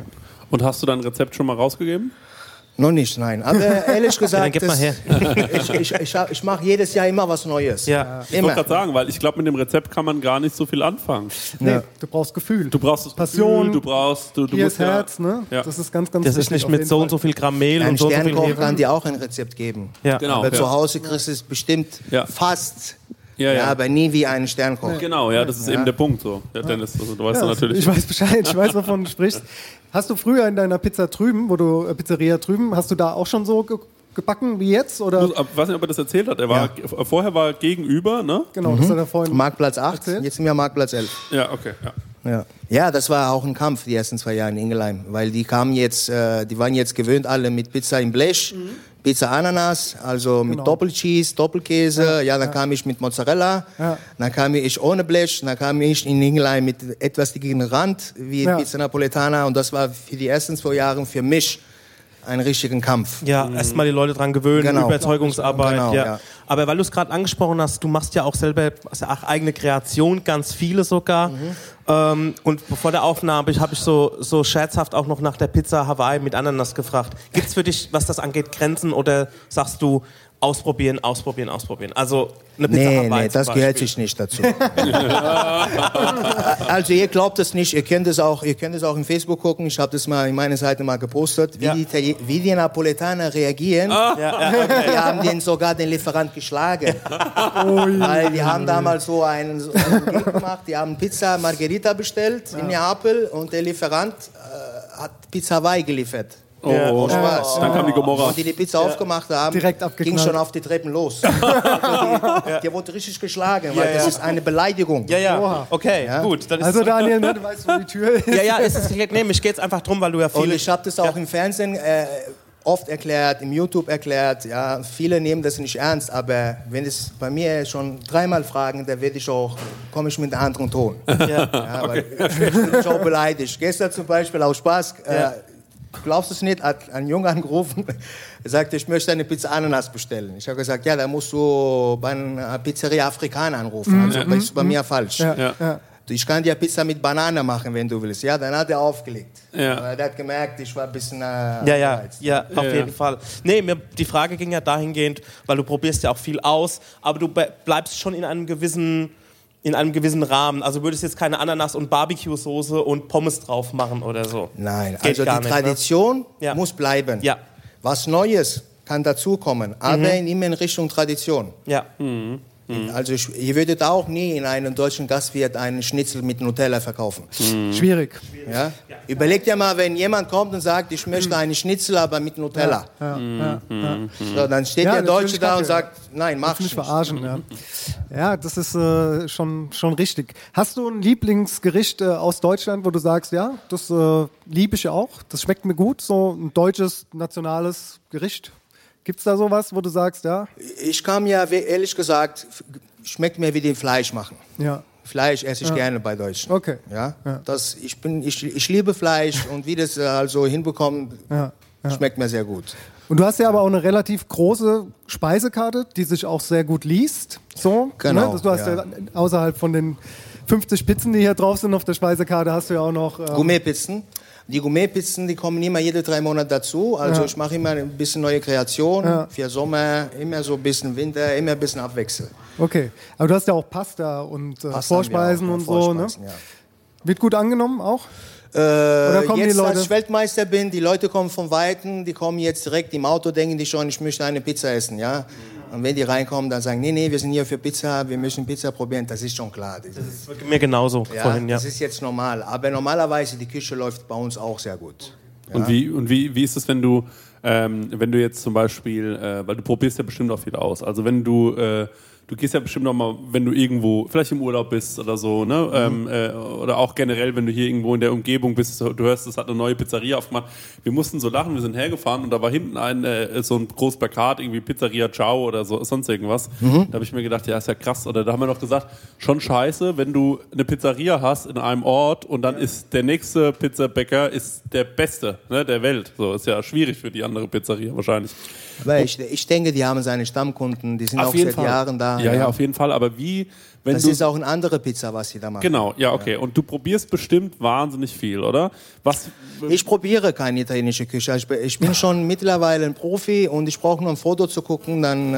Und hast du dein Rezept schon mal rausgegeben? Noch nicht, nein. Aber *laughs* ehrlich gesagt, dann gib mal her. *laughs* ich, ich, ich, ich mache jedes Jahr immer was Neues. Ja. Ich wollte gerade sagen, weil ich glaube, mit dem Rezept kann man gar nicht so viel anfangen. Nee, Ja. du brauchst Gefühl. Du brauchst das Passion, Gefühl, du brauchst, du, du Hier musst ist Herz, ne? Ja. Das ist ganz, ganz Das ist nicht mit so Fall. und so viel Gramm Mehl Ein und so und so viel Hefe. kann dir auch ein Rezept geben. Ja. Genau. Aber ja. zu Hause kriegst du es bestimmt Ja. fast. Ja, ja. aber nie wie ein Sternkoch. Genau, ja, das ist eben der Punkt so. Ja, Dennis, also, du weißt Ja, ja, natürlich. Ich weiß Bescheid, ich weiß, wovon du sprichst. Hast du früher in deiner Pizza drüben, wo du äh, Pizzeria drüben, hast du da auch schon so ge gebacken wie jetzt? Oder? Ich weiß nicht, ob er das erzählt hat. Er war, Vorher war er gegenüber, ne? Genau, das hat er vorhin. Marktplatz 8, Erzählt? jetzt sind wir Marktplatz 11. Ja, okay. Ja. Ja. ja, das war auch ein Kampf die ersten zwei Jahre in Ingelheim, weil die kamen jetzt, äh, die waren jetzt gewöhnt alle mit Pizza im Blech, Pizza Ananas, also mit Genau. Doppelcheese, Doppelkäse. Ja, dann kam ich mit Mozzarella, Ja. dann kam ich ohne Blech, dann kam ich in Ingelheim mit etwas dicken Rand wie Ja. Pizza Napoletana und das war für die ersten zwei Jahre für mich ein richtigen Kampf. Ja, erstmal die Leute dran gewöhnen, Genau. Überzeugungsarbeit. Genau, ja. ja. Aber weil du es gerade angesprochen hast, du machst ja auch selber also auch eigene Kreation, ganz viele sogar. Mhm. Ähm, und bevor der Aufnahme habe ich so, so scherzhaft auch noch nach der Pizza Hawaii mit Ananas gefragt. Gibt es für dich, was das angeht, Grenzen oder sagst du ausprobieren, ausprobieren, ausprobieren? Also eine Pizza Nee, Hawaii nee, das gehört sich nicht dazu. *laughs* also ihr glaubt es nicht, ihr könnt es auch, ihr könnt es auch in Facebook gucken. Ich habe das mal in meiner Seite mal gepostet, wie, Ja. die, Itali- wie die Napoletaner reagieren. Ja, ja, Die haben den sogar den Lieferant geschlagen. Weil die haben damals so einen, so einen gemacht, die haben Pizza Margherita bestellt in Neapel und der Lieferant äh, hat Pizza Hawaii geliefert. Oh, Ja. oh, Spaß. Dann kam die Gomorra. Und die die Pizza aufgemacht haben, Direkt ging schon auf die Treppen los. *laughs* die, Der wurde richtig geschlagen, weil Ja, das ja. ist eine Beleidigung. Ja, ja, Oha. okay, Ja. gut. Dann ist Also Daniel, ne, du *laughs* weißt, wo die Tür ist. ja, ja, ist es geklärt. Nee, mich geht's einfach drum, weil du ja Und viele... ich habe das auch im Fernsehen äh, oft erklärt, im YouTube erklärt. Ja, viele nehmen das nicht ernst, aber wenn es bei mir schon dreimal fragen, dann werde ich auch, komme ich mit einem anderen Ton. ja. Ja, weil ich bin auch beleidigt. Gestern zum Beispiel aus Spaß, Ja. äh, du glaubst es nicht, hat ein Junge angerufen, er *laughs* sagte, ich möchte eine Pizza Ananas bestellen. Ich habe gesagt, ja, da musst du bei einer Pizzeria Afrikaner anrufen. Also das ist bei mir falsch. Ja, Ja. ja. Ich kann dir Pizza mit Banane machen, wenn du willst. Ja, dann hat er aufgelegt. Ja. Aber er hat gemerkt, ich war ein bisschen. Äh, Ja, ja, ja, auf Ja, jeden. Fall. Nee, mir, die Frage ging ja dahingehend, weil du probierst ja auch viel aus, aber du bleibst schon in einem gewissen in einem gewissen Rahmen. Also würdest jetzt keine Ananas und Barbecue-Soße und Pommes drauf machen oder so. Nein, Geht also die nicht, ne? Tradition Ja. muss bleiben. Ja. Was Neues kann dazukommen, aber in immer in Richtung Tradition. Ja. Also ich, ihr würdet auch nie in einem deutschen Gastwirt einen Schnitzel mit Nutella verkaufen. Schwierig. Ja? Überlegt ja mal, wenn jemand kommt und sagt, ich möchte einen Schnitzel, aber mit Nutella. Ja, ja, ja. So, dann steht Ja, der Deutsche da und sagt, nein, mach ich Nicht nicht. verarschen, ja. Ja, das ist äh, schon, schon richtig. Hast du ein Lieblingsgericht äh, aus Deutschland, wo du sagst, ja, das äh, liebe ich auch, das schmeckt mir gut, so ein deutsches, nationales Gericht? Gibt's da sowas, wo du sagst, ja, Ich ja, we- ehrlich gesagt, schmeckt mir wie den Fleisch machen. ja, Fleisch esse ich gerne bei Deutschen. Okay. Ja? Ja. Das, ich, bin, ich, ich liebe Fleisch und wie das äh, also hinbekommt, ja. schmeckt mir sehr gut. Und du hast ja aber auch eine relativ große Speisekarte, die sich auch sehr gut liest. So, Genau, Ne? Du hast ja. ja. außerhalb von den 50 Pizzen, die hier drauf sind auf der Speisekarte, hast du ja auch noch. ähm, Gourmetpizzen. Die Gourmetpizzen, die kommen immer jede drei Monate dazu. Also Ja. ich mache immer ein bisschen neue Kreation Ja. für Sommer, immer so ein bisschen Winter, immer ein bisschen Abwechsel. Okay. Aber du hast ja auch Pasta und äh, Pasta Vorspeisen auch, und ja, so, ne? Vorspeisen, ja. Wird gut angenommen auch? Äh, jetzt, als ich Weltmeister bin, die Leute kommen von Weitem, die kommen jetzt direkt im Auto, denken die schon, ich möchte eine Pizza essen, ja. Und wenn die reinkommen, dann sagen, nee, nee, wir sind hier für Pizza, wir müssen Pizza probieren, das ist schon klar. Das ist, Mir genauso ja, vorhin, ja. das ist jetzt normal. Aber normalerweise, die Küche läuft bei uns auch sehr gut. Und, wie, und wie, wie ist es, wenn du, ähm, wenn du jetzt zum Beispiel, äh, weil du probierst ja bestimmt auch viel aus, also wenn du, äh, du gehst ja bestimmt noch mal, wenn du irgendwo, vielleicht im Urlaub bist oder so, ne? Ähm, äh, oder auch generell, wenn du hier irgendwo in der Umgebung bist, du hörst, es hat eine neue Pizzeria aufgemacht. Wir mussten so lachen, wir sind hergefahren und da war hinten ein äh, so ein großes Plakat, irgendwie Pizzeria Ciao oder so, sonst irgendwas. Da habe ich mir gedacht, ja, ist ja krass. Oder da haben wir noch gesagt, schon scheiße, wenn du eine Pizzeria hast in einem Ort und dann ist der nächste Pizzabäcker ist der beste ne, der Welt. So ist ja schwierig für die andere Pizzeria wahrscheinlich. Aber ich, ich denke, die haben seine Stammkunden, die sind auch seit Jahren da. Ja, ja, auf jeden Fall. Aber wie, wenn das du ist auch eine andere Pizza, was sie da machen. Genau, ja, okay. Und du probierst bestimmt wahnsinnig viel, oder? Was? Ich probiere keine italienische Küche. Ich bin, ich bin schon *laughs* mittlerweile ein Profi und ich brauche nur ein Foto zu gucken, dann äh,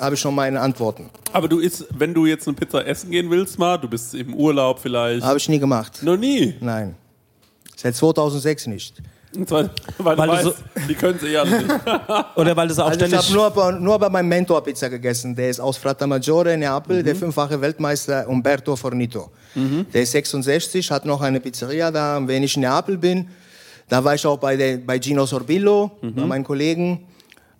habe ich schon meine Antworten. Aber du isst, wenn du jetzt eine Pizza essen gehen willst, mal, du bist im Urlaub vielleicht. Habe ich nie gemacht. Noch nie. Nein. Seit 2006 nicht. Und zwar, weil, Weil du *laughs* du so- weißt, die können sie ja nicht. Oder weil das auch Also ich ständig... habe nur, bei- nur bei meinem Mentor Pizza gegessen. Der ist aus Fratamaggiore, Neapel, Mhm. der fünffache Weltmeister Umberto Fornito. Der ist 66, hat noch eine Pizzeria da. Wenn ich in Neapel bin, da war ich auch bei, der, bei Gino Sorbillo, Mhm. bei meinen Kollegen,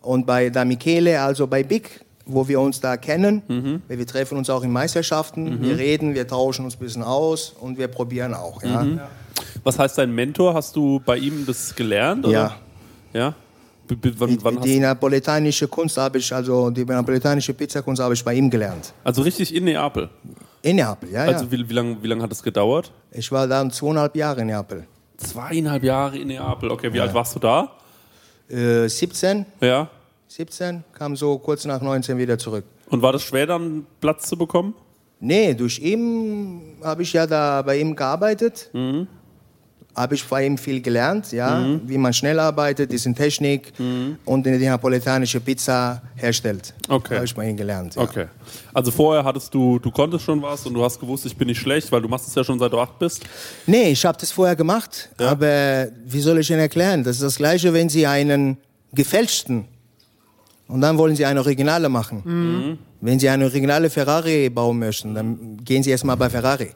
und bei Da Michele, also bei Big, wo wir uns da kennen. Mhm. Wir treffen uns auch in Meisterschaften, wir reden, wir tauschen uns ein bisschen aus und wir probieren auch. Ja. Mhm. Was heißt dein Mentor? Hast du bei ihm das gelernt? Oder? Ja. Ja? B wann, wann Die napoletanische Kunst habe ich, also die napoletanische Pizzakunst habe ich bei ihm gelernt. also richtig in Neapel. In Neapel, ja, ja. Also wie, wie lange wie lang hat das gedauert? Ich war da zweieinhalb Jahre in Neapel. Zweieinhalb Jahre in Neapel. Okay, wie alt warst du da? Äh, 17, Ja. 17, kam so kurz nach 19 wieder zurück. Und war das schwer, dann Platz zu bekommen? Nee, durch ihn habe ich ja da bei ihm gearbeitet. Habe ich bei ihm viel gelernt, ja, wie man schnell arbeitet, diese Technik und die napoletanische Pizza herstellt. Okay. Habe ich bei ihm gelernt. Ja. Okay. Also vorher hattest du, du konntest schon was und du hast gewusst, ich bin nicht schlecht, weil du machst es ja schon seit du acht bist. Nee, ich habe das vorher gemacht, aber wie soll ich Ihnen erklären? Das ist das Gleiche, wenn Sie einen gefälschten und dann wollen Sie eine Originale machen. Wenn Sie eine originale Ferrari bauen möchten, dann gehen Sie erstmal bei Ferrari.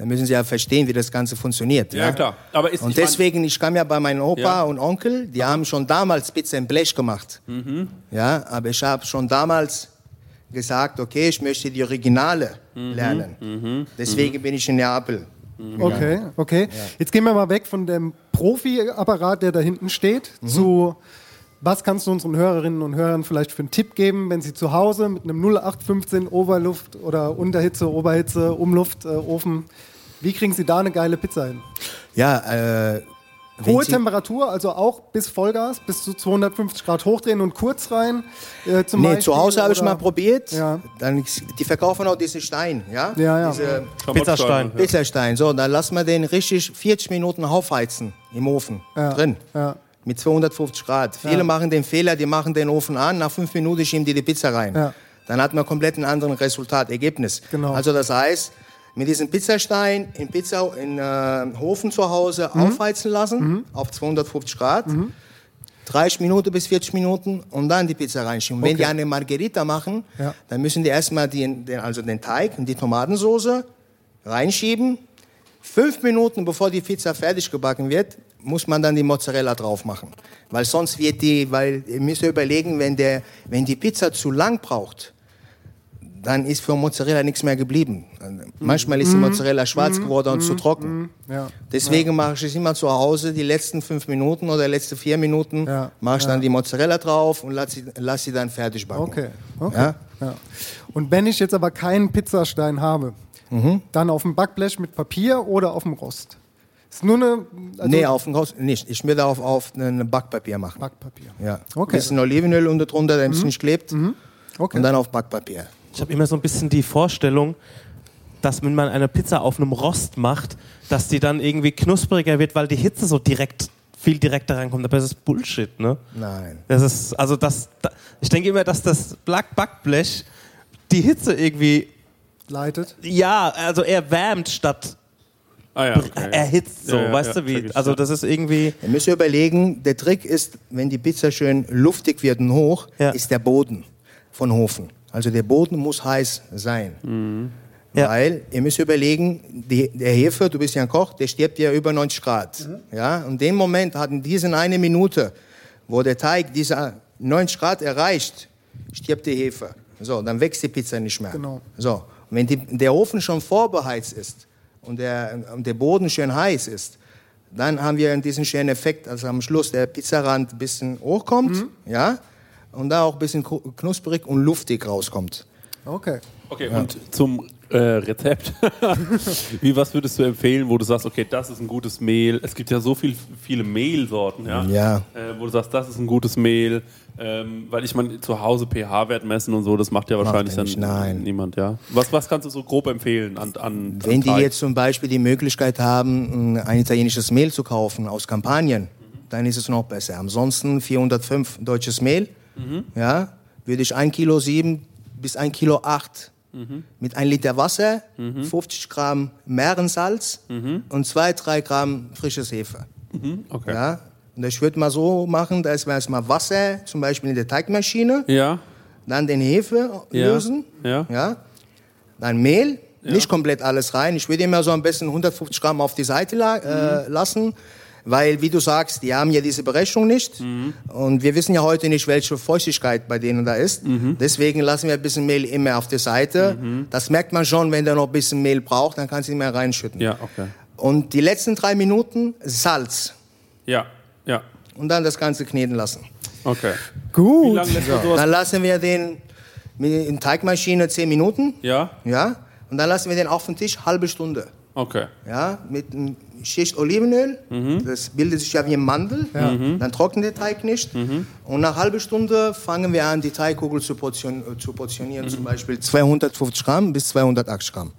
Dann müssen Sie ja verstehen, wie das Ganze funktioniert. Ja, klar. Aber ist, Und ich deswegen, ich kam ja bei meinem Opa Ja. und Onkel, die haben schon damals Pizza im Blech gemacht. Mhm. Ja, aber ich habe schon damals gesagt, okay, ich möchte die Originale Mhm. lernen. Deswegen bin ich in Neapel. Okay, okay. Jetzt gehen wir mal weg von dem Profi-Apparat, der da hinten steht, Mhm. zu was kannst du unseren Hörerinnen und Hörern vielleicht für einen Tipp geben, wenn sie zu Hause mit einem 0815 Oberluft oder Unterhitze, Oberhitze, Umluft, äh, Ofen, wie kriegen sie da eine geile Pizza hin? Ja, äh, Hohe Temperatur, also auch bis Vollgas, bis zu 250 Grad hochdrehen und kurz rein. Äh, zum Nee, Beispiel, zu Hause habe ich mal probiert. Ja. Dann, die verkaufen auch diesen Stein, ja? Ja, ja. Diese Pizzastein. Pizzastein. So, dann lassen wir den richtig 40 Minuten aufheizen im Ofen. Ja. Drin. Ja. Mit 250 Grad. Viele machen den Fehler, die machen den Ofen an, nach fünf Minuten schieben die die Pizza rein. Ja. Dann hat man komplett ein anderes Resultat, Ergebnis. Genau. Also das heißt, mit diesem Pizzastein im Pizza in äh, Ofen zu Hause Mhm. aufheizen lassen, auf 250 Grad. 30 Minuten bis 40 Minuten und dann die Pizza reinschieben. Wenn Okay. die eine Margherita machen, Ja. dann müssen die erstmal den, also den Teig und die Tomatensauce reinschieben. Fünf Minuten bevor die Pizza fertig gebacken wird, muss man dann die Mozzarella drauf machen. Weil sonst wird die, weil ihr müsst überlegen, wenn, der, wenn die Pizza zu lang braucht, dann ist für Mozzarella nichts mehr geblieben. Manchmal ist die Mozzarella schwarz geworden und zu trocken. Ja. Deswegen mache ich es immer zu Hause, die letzten fünf Minuten oder letzte vier Minuten, Ja, mache ich dann die Mozzarella drauf und lasse sie, lass sie dann fertig backen. Okay, okay. Ja? Und wenn ich jetzt aber keinen Pizzastein habe, Mhm. dann auf dem Backblech mit Papier oder auf dem Rost? Ist nur eine also nee, auf dem Haus nicht. Ich würde auf, auf ein Backpapier machen. Backpapier. Ja. Okay. Mhm. Ein bisschen Olivenöl unter drunter, damit es nicht klebt. Okay. Und dann auf Backpapier. Ich habe immer so ein bisschen die Vorstellung, dass wenn man eine Pizza auf einem Rost macht, dass die dann irgendwie knuspriger wird, weil die Hitze so direkt viel direkter reinkommt. Aber das ist Bullshit, ne? Nein. Das ist, also das, da, ich denke immer, dass das Black Backblech die Hitze irgendwie, Leitet. ja, also erwärmt statt Ah ja, okay. erhitzt, so, Ja, ja, weißt ja, du wie? also das ist irgendwie, Ihr müsst überlegen, der Trick ist, wenn die Pizza schön luftig wird und hoch, Ja. ist der Boden von Ofen. Also der Boden muss heiß sein. Ja. Weil, ihr müsst überlegen, die, der Hefe, du bist ja ein Koch, der stirbt ja über 90 Grad. Ja? Und den Moment hat in diesen eine Minute, wo der Teig diese 90 Grad erreicht, stirbt die Hefe. So, dann wächst die Pizza nicht mehr. Genau. So, und wenn die, der Ofen schon vorbeheizt ist und der, und der Boden schön heiß ist, dann haben wir diesen schönen Effekt, als am Schluss der Pizzarand ein bisschen hochkommt, ja, und da auch ein bisschen knusprig und luftig rauskommt. Okay. Okay, und zum äh, Rezept. *laughs* Wie, was würdest du empfehlen, wo du sagst, okay, das ist ein gutes Mehl? Es gibt ja so viel, viele Mehlsorten, ja? Ja. Äh, wo du sagst, das ist ein gutes Mehl. Ähm, weil ich meine, zu Hause pH-Wert messen und so, das macht ja wahrscheinlich nicht, dann nein. niemand, ja? Was, was kannst du so grob empfehlen an, an Wenn an die Teig? jetzt zum Beispiel die Möglichkeit haben, ein italienisches Mehl zu kaufen aus Kampagnen, dann ist es noch besser. Ansonsten 405 deutsches Mehl, ja, würde ich ein Kilo sieben bis ein Kilo acht mit ein Liter Wasser, 50 Gramm Meerensalz und zwei, drei Gramm frisches Hefe. Okay. Ja, und ich würde mal so machen, dass wir erstmal Wasser, zum Beispiel in der Teigmaschine, Ja, dann den Hefe Ja. lösen, Ja. ja, dann Mehl, nicht komplett alles rein. Ich würde immer so ein bisschen 150 Gramm auf die Seite la äh, Mhm. lassen, weil, wie du sagst, die haben ja diese Berechnung nicht Mhm. und wir wissen ja heute nicht, welche Feuchtigkeit bei denen da ist. Mhm. Deswegen lassen wir ein bisschen Mehl immer auf der Seite. Das merkt man schon, wenn der noch ein bisschen Mehl braucht, dann kannst du ihn mehr reinschütten. ja, okay. Und die letzten drei Minuten Salz Ja, ja, und dann das Ganze kneten lassen. okay. Wie Gut. sowas? Dann lassen wir den in Teigmaschine 10 Minuten. Ja, Ja. Und dann lassen wir den auf den Tisch halbe Stunde. Okay. Ja, mit einer Schicht Olivenöl. Das bildet sich ja wie ein Mandel. Dann trocknet der Teig nicht. Und nach halbe Stunde fangen wir an, die Teigkugel zu, portion, äh, zu portionieren. Zum Beispiel 250 Gramm bis 280 Gramm.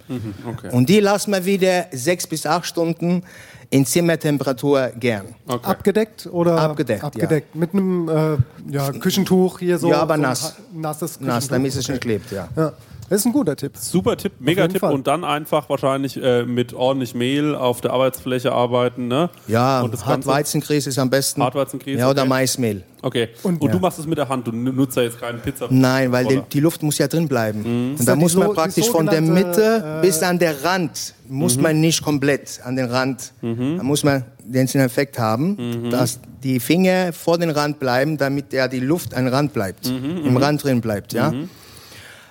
okay. Und die lassen wir wieder sechs bis acht Stunden in Zimmertemperatur gern. okay. Abgedeckt oder? Abgedeckt, Abgedeckt. Mit einem äh, ja, Küchentuch hier so. Ja, aber so nass. Nasses Küchentuch. Nass, damit es nicht klebt, ja. Ja. Das ist ein guter Tipp. Super Tipp, mega Tipp. Fall. Und dann einfach wahrscheinlich äh, mit ordentlich Mehl auf der Arbeitsfläche arbeiten, ne? Ja, und das Ganze- Hartweizengrieß ist am besten. Hartweizengrieß, Ja, oder okay. Maismehl. Okay. Und, Und- du Ja. machst es mit der Hand, du nutzt ja jetzt keinen Pizza. Nein, weil die, die Luft muss ja drin bleiben. Und da muss man so- praktisch von der Mitte äh, bis an der Rand, muss man nicht komplett an den Rand, da muss man den Effekt haben, dass die Finger vor den Rand bleiben, damit ja die Luft an den Rand bleibt, im Rand drin bleibt, ja.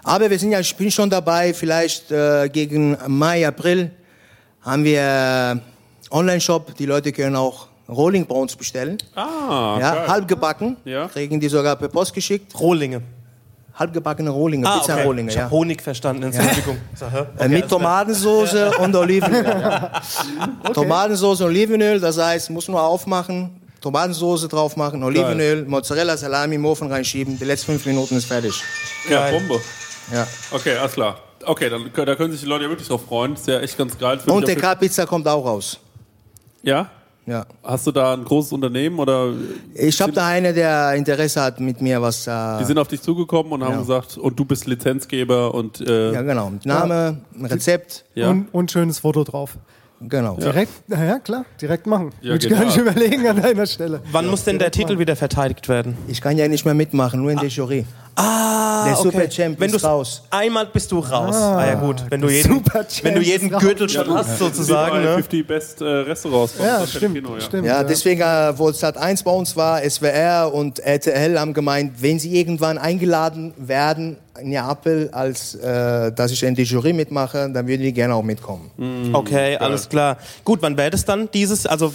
Aber wir sind ja, ich bin schon dabei, vielleicht äh, gegen Mai, April haben wir äh, Online-Shop, die Leute können auch Rolling bei uns bestellen. Ah, ja, geil. halb gebacken, Ja. kriegen die sogar per Post geschickt. Rohlinge. Halbgebackene Rohlinge, Ah, okay. Pizza-Rohlinge, Ich ja. habe Honig verstanden, Entschuldigung. So? Äh, Okay, mit. Tomatensauce und Olivenöl. Ja. *laughs* Tomatensauce und Olivenöl, das heißt, muss nur aufmachen, Tomatensauce drauf machen, Olivenöl, Mozzarella, Salami im Ofen reinschieben. Die letzten fünf Minuten ist fertig. Ja. Bombe. Ja. Okay, alles klar. Okay, dann da können sich die Leute ja wirklich drauf freuen. ist ja echt ganz geil. Für Und der K-Pizza kommt auch raus. Ja? Ja. Hast du da ein großes Unternehmen oder Ich habe da einen, der Interesse hat, mit mir was. Äh, die sind auf dich zugekommen und haben Ja. gesagt, und du bist Lizenzgeber und äh, ja, genau. Name, ein Rezept. ja. Und, und schönes Foto drauf. Genau. Direkt, ja. ja klar, direkt machen. Ja, Würde ich genau. gar nicht überlegen an deiner Stelle. Wann muss denn der Titel wieder verteidigt werden? Ich kann ja nicht mehr mitmachen, nur in der Jury. Ah, Der Super-Champ Wenn ist raus. Einmal bist du raus. Ah, ja gut, wenn du jeden, wenn du jeden. Gürtel schon hast sozusagen. Überall Ne? 50 Best äh, Restaurants. von Ja, stimmt. Kino, ja. stimmt Ja, deswegen, äh, wo Sat 1 bei uns war, SWR und RTL haben gemeint, wenn sie irgendwann eingeladen werden in Neapel, als äh, dass ich in die Jury mitmache, dann würden die gerne auch mitkommen. Okay, alles klar. Gut, wann wäre das dann dieses? Also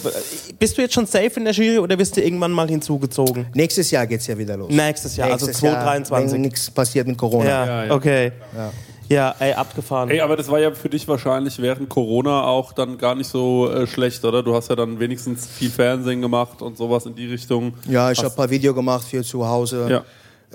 bist du jetzt schon safe in der Jury oder wirst du irgendwann mal hinzugezogen? Nächstes Jahr geht's ja wieder los. Nächstes Jahr, also 2023. wenn nichts passiert mit Corona. Ja, Ja, ja. okay. Ja. ey, abgefahren. Ey, aber das war ja für dich wahrscheinlich während Corona auch dann gar nicht so äh, schlecht, oder? Du hast ja dann wenigstens viel Fernsehen gemacht und sowas in die Richtung. Ja, ich habe ein paar Videos gemacht für zu Hause. Ja.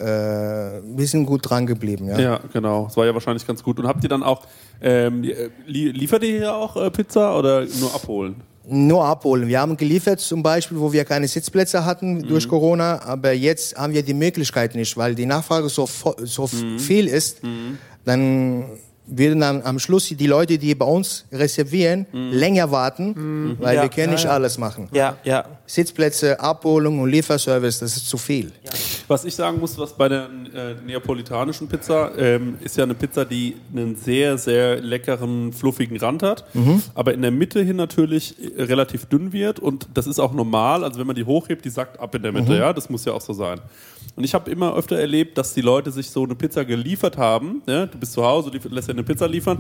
äh, wir sind gut dran geblieben. Ja. Ja, genau. Das war ja wahrscheinlich ganz gut. Und habt ihr dann auch, ähm, li liefert ihr hier auch äh, Pizza oder nur abholen? Nur abholen. Wir haben geliefert zum Beispiel, wo wir keine Sitzplätze hatten durch Corona, aber jetzt haben wir die Möglichkeit nicht, weil die Nachfrage so, so viel ist. Dann werden dann am Schluss die Leute, die bei uns reservieren, länger warten, weil Ja. wir können nicht alles machen. Ja, ja. Sitzplätze, Abholung und Lieferservice, das ist zu viel. Was ich sagen muss, was bei der äh, neapolitanischen Pizza ähm, ist ja eine Pizza, die einen sehr, sehr leckeren, fluffigen Rand hat, aber in der Mitte hin natürlich äh, relativ dünn wird und das ist auch normal. Also wenn man die hochhebt, die sackt ab in der Mitte, ja, das muss ja auch so sein. Und ich habe immer öfter erlebt, dass die Leute sich so eine Pizza geliefert haben. Ja? Du bist zu Hause, lässt dir eine Pizza liefern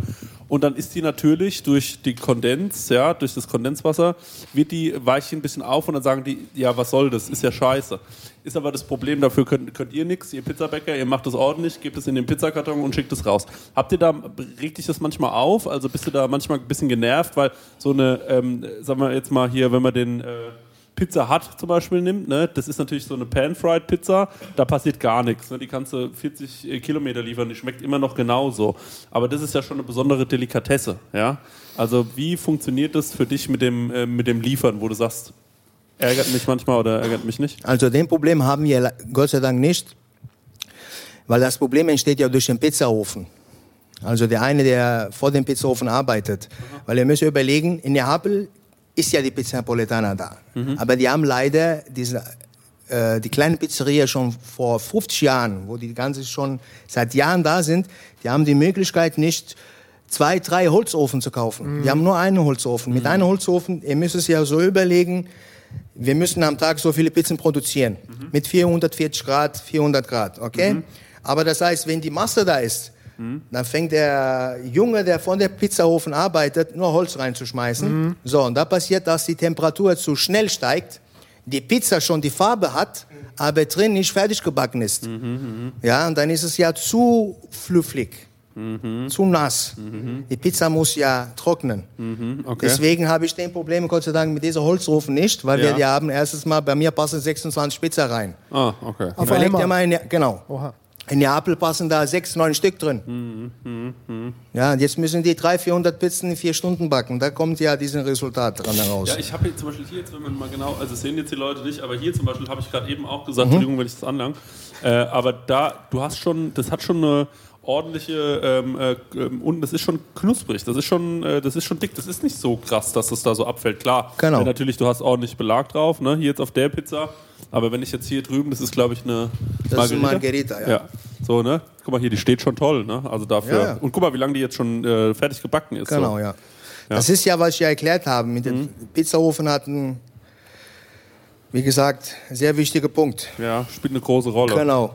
und dann ist die natürlich durch die Kondens, ja, durch das Kondenswasser, wird die weicht ein bisschen auf und dann sagen die, ja, was soll das? Ist ja scheiße. Ist aber das Problem, dafür könnt, könnt ihr nichts, ihr Pizzabäcker, ihr macht das ordentlich, gebt es in den Pizzakarton und schickt es raus. Habt ihr da, regt dich das manchmal auf? Also bist du da manchmal ein bisschen genervt, weil so eine, ähm, sagen wir jetzt mal hier, wenn man den äh, Pizza Hut zum Beispiel nimmt, ne, das ist natürlich so eine Pan-Fried Pizza, da passiert gar nichts. Ne, die kannst du 40 Kilometer liefern, die schmeckt immer noch genauso. Aber das ist ja schon eine besondere Delikatesse, ja. Also wie funktioniert das für dich mit dem, äh, mit dem Liefern, wo du sagst, ärgert mich manchmal oder ärgert mich nicht? Also den Problem haben wir Gott sei Dank nicht, weil das Problem entsteht ja durch den Pizzaofen. Also der eine, der vor dem Pizzaofen arbeitet. Weil ihr müsst überlegen, in Neapel ist ja die Pizza Napoletana da. Aber die haben leider diese, äh, die kleine Pizzeria schon vor 50 Jahren, wo die ganze schon seit Jahren da sind, die haben die Möglichkeit nicht zwei, drei Holzofen zu kaufen. Die haben nur einen Holzofen. Mit einem Holzofen, ihr müsst es ja so überlegen, wir müssen am Tag so viele Pizzen produzieren. Mit 440 Grad, 400 Grad, okay? Aber das heißt, wenn die Masse da ist, dann fängt der Junge, der von der Pizzaofen arbeitet, nur Holz reinzuschmeißen. So, und da passiert, dass die Temperatur zu schnell steigt, die Pizza schon die Farbe hat, aber drin nicht fertig gebacken ist. Ja, und dann ist es ja zu flüffig, zu nass. Die Pizza muss ja trocknen. Okay. Deswegen habe ich den Problem Gott sei Dank mit dieser Holzofen nicht, weil Ja. wir die haben erstes Mal, bei mir passen 26 Pizza rein. Ah, okay. Auf Überlegt einmal. ihr mal, in, genau. Oha. In Neapel passen da sechs, neun Stück drin. Ja, und jetzt müssen die 300, 400 Pizzen in vier Stunden backen. Da kommt ja dieses Resultat dran heraus. Ja, ich habe hier zum Beispiel hier jetzt, wenn man mal genau, also sehen jetzt die Leute nicht, aber hier zum Beispiel habe ich gerade eben auch gesagt, Mhm. Entschuldigung, wenn ich das anlang, äh, aber da, du hast schon, das hat schon eine ordentliche ähm, äh, ähm, und das ist schon knusprig, das ist schon, äh, das ist schon dick, das ist nicht so krass, dass das da so abfällt. Klar, Genau. äh, natürlich, du hast ordentlich Belag drauf, ne? Hier jetzt auf der Pizza, aber wenn ich jetzt hier drüben, das ist glaube ich eine Das ist eine Margherita, ja. ja. So, ne? Guck mal hier, die steht schon toll, ne? Also dafür. Ja, ja. Und guck mal, wie lange die jetzt schon äh, fertig gebacken ist. Genau, so. ja. Das ist ja, was ich ja erklärt habe. Mit dem Pizzaofen hat ein, wie gesagt, sehr wichtiger Punkt. Ja, spielt eine große Rolle. Genau.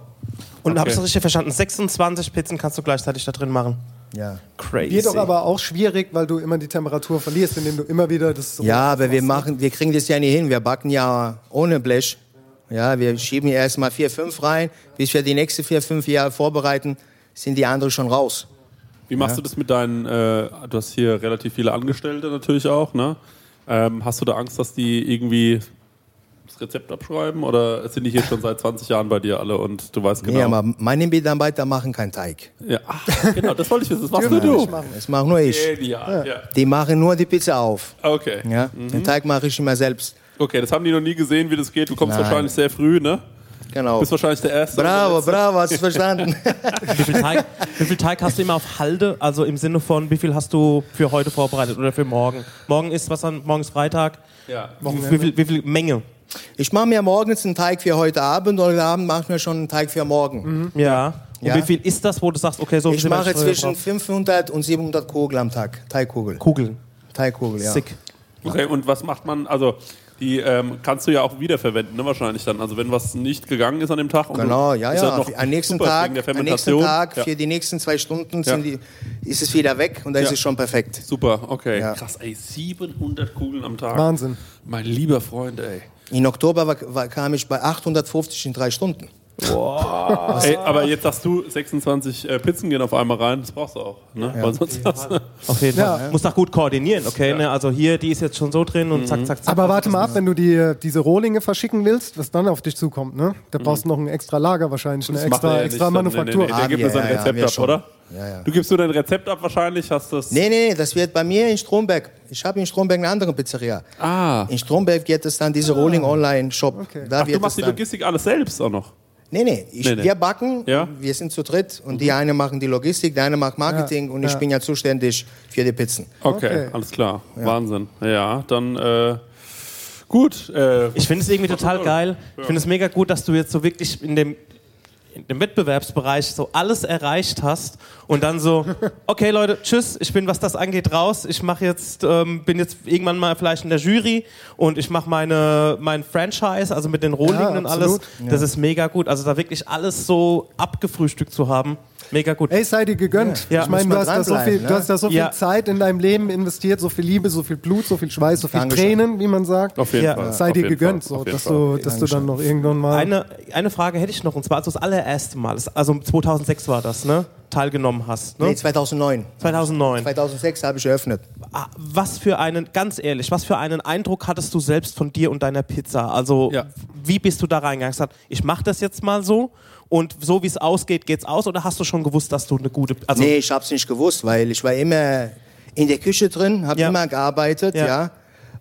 Und Okay. habe ich das richtig verstanden? 26 Pizzen kannst du gleichzeitig da drin machen. Ja. Crazy. Wird doch aber auch schwierig, weil du immer die Temperatur verlierst, indem du immer wieder das. Ja, aber wir machen, wir kriegen das ja nicht hin. Wir backen ja ohne Blech. Ja, wir schieben erst mal vier, fünf rein. Bis wir die nächsten vier, fünf Jahre vorbereiten, sind die anderen schon raus. Wie machst du das mit deinen, äh, du hast hier relativ viele Angestellte natürlich auch, ne? Ähm, hast du da Angst, dass die irgendwie das Rezept abschreiben oder sind die hier schon seit 20 Jahren bei dir alle und du weißt genau? Nee, aber meine Mitarbeiter machen keinen Teig. ja, ach, genau, das wollte ich wissen. Das machst nur du. machen. Das mache nur ich. Genial, ja. Die machen nur die Pizza auf. Okay. Ja? Den Teig mache ich immer selbst. Okay, das haben die noch nie gesehen, wie das geht. Du kommst Nein. wahrscheinlich sehr früh, ne? Genau. Bist wahrscheinlich der Erste. Bravo, bravo, hast du verstanden? *laughs* Wie viel, Teig, wie viel Teig hast du immer auf Halde? Also im Sinne von, wie viel hast du für heute vorbereitet oder für morgen? Morgen ist was dann? Morgen ist Freitag. Ja. Wie, wie, viel, wie viel Menge? Ich mache mir morgens einen Teig für heute Abend und heute Abend mache ich mir schon einen Teig für morgen. Ja. Und Ja. wie viel ist das, wo du sagst, okay, so Ich viel mache zwischen 500 und 700 Kugeln am Tag. Teigkugel. Kugeln. Teigkugel, ja. Sick. Okay, und was macht man? Also, die ähm, kannst du ja auch wiederverwenden, ne, wahrscheinlich dann. Also, wenn was nicht gegangen ist an dem Tag. und Genau, ja, ist ja. noch Am nächsten Tag, am nächsten. Tag ja. für die nächsten zwei Stunden Ja. die, ist es wieder weg und dann Ja. ist es schon perfekt. Super, okay. Ja. Krass, ey, 700 Kugeln am Tag. Wahnsinn. Mein lieber Freund, ey. In Oktober war, war, kam ich bei 850 in drei Stunden. Ey, aber jetzt sagst du, 26 äh, Pizzen gehen auf einmal rein, das brauchst du auch. Ne? Weil sonst hast du Auf jeden Ja. Fall. Muss doch gut koordinieren, okay? Ne? Also hier, die ist jetzt schon so drin und zack, zack, zack. Aber warte mal ab, wenn du die, diese Rohlinge verschicken willst, was dann auf dich zukommt, ne? Da brauchst du noch ein extra Lager wahrscheinlich, eine Das extra, ja extra. Manufaktur. Nee, nee, nee, der gibt wir, mir ja, ja, Rezept ab, oder? Ja, ja. Du gibst du dein Rezept ab wahrscheinlich, hast das. Nee, nee, das wird bei mir in Stromberg. Ich habe in Stromberg eine andere Pizzeria. Ah. In Stromberg geht es dann diese Rolling Online Shop. Okay. Da Ach, wird du machst die Logistik alles selbst auch noch. Nee, nee, ich, Nee, nee. wir backen, Ja. wir sind zu dritt und die eine machen die Logistik, der eine macht Marketing Ja, und ich ja. bin ja zuständig für die Pizzen. Okay, Okay. alles klar. Wahnsinn. Ja, dann äh, gut. Äh, Ich finde es irgendwie total geil. Ich finde es mega gut, dass du jetzt so wirklich in dem, in dem Wettbewerbsbereich so alles erreicht hast und dann so, *laughs* okay Leute, tschüss, ich bin, was das angeht, raus. Ich mache jetzt, ähm, bin jetzt irgendwann mal vielleicht in der Jury und ich mache meine mein Franchise, also mit den Rohlingen Ja, und alles. Das ist mega gut. Also da wirklich alles so abgefrühstückt zu haben, mega gut. Ey, sei dir gegönnt. Ja. Ich meine, du hast, da so viel, ne? du hast da so viel Ja. Zeit in deinem Leben investiert, so viel Liebe, so viel Blut, so viel Schweiß, so viel Dankeschön. Tränen, wie man sagt. auf jeden Ja. Fall. Sei auf dir jeden gegönnt, Fall, so, dass, Fall. du, dass du dann noch irgendwann mal. Eine, eine Frage hätte ich noch, und zwar als du das allererste Mal, also 2006 war das, ne? Teilgenommen hast. Ne? Nee, 2009. 2009. 2006 habe ich eröffnet. Ah, Was für einen, ganz ehrlich, was für einen Eindruck hattest du selbst von dir und deiner Pizza? Also, Ja. wie bist du da reingegangen? Hast ich mache das jetzt mal so und so wie es ausgeht, geht's aus? Oder hast du schon gewusst, dass du eine gute. Also, nee, ich habe es nicht gewusst, weil ich war immer in der Küche drin, habe Ja. immer gearbeitet, Ja. ja.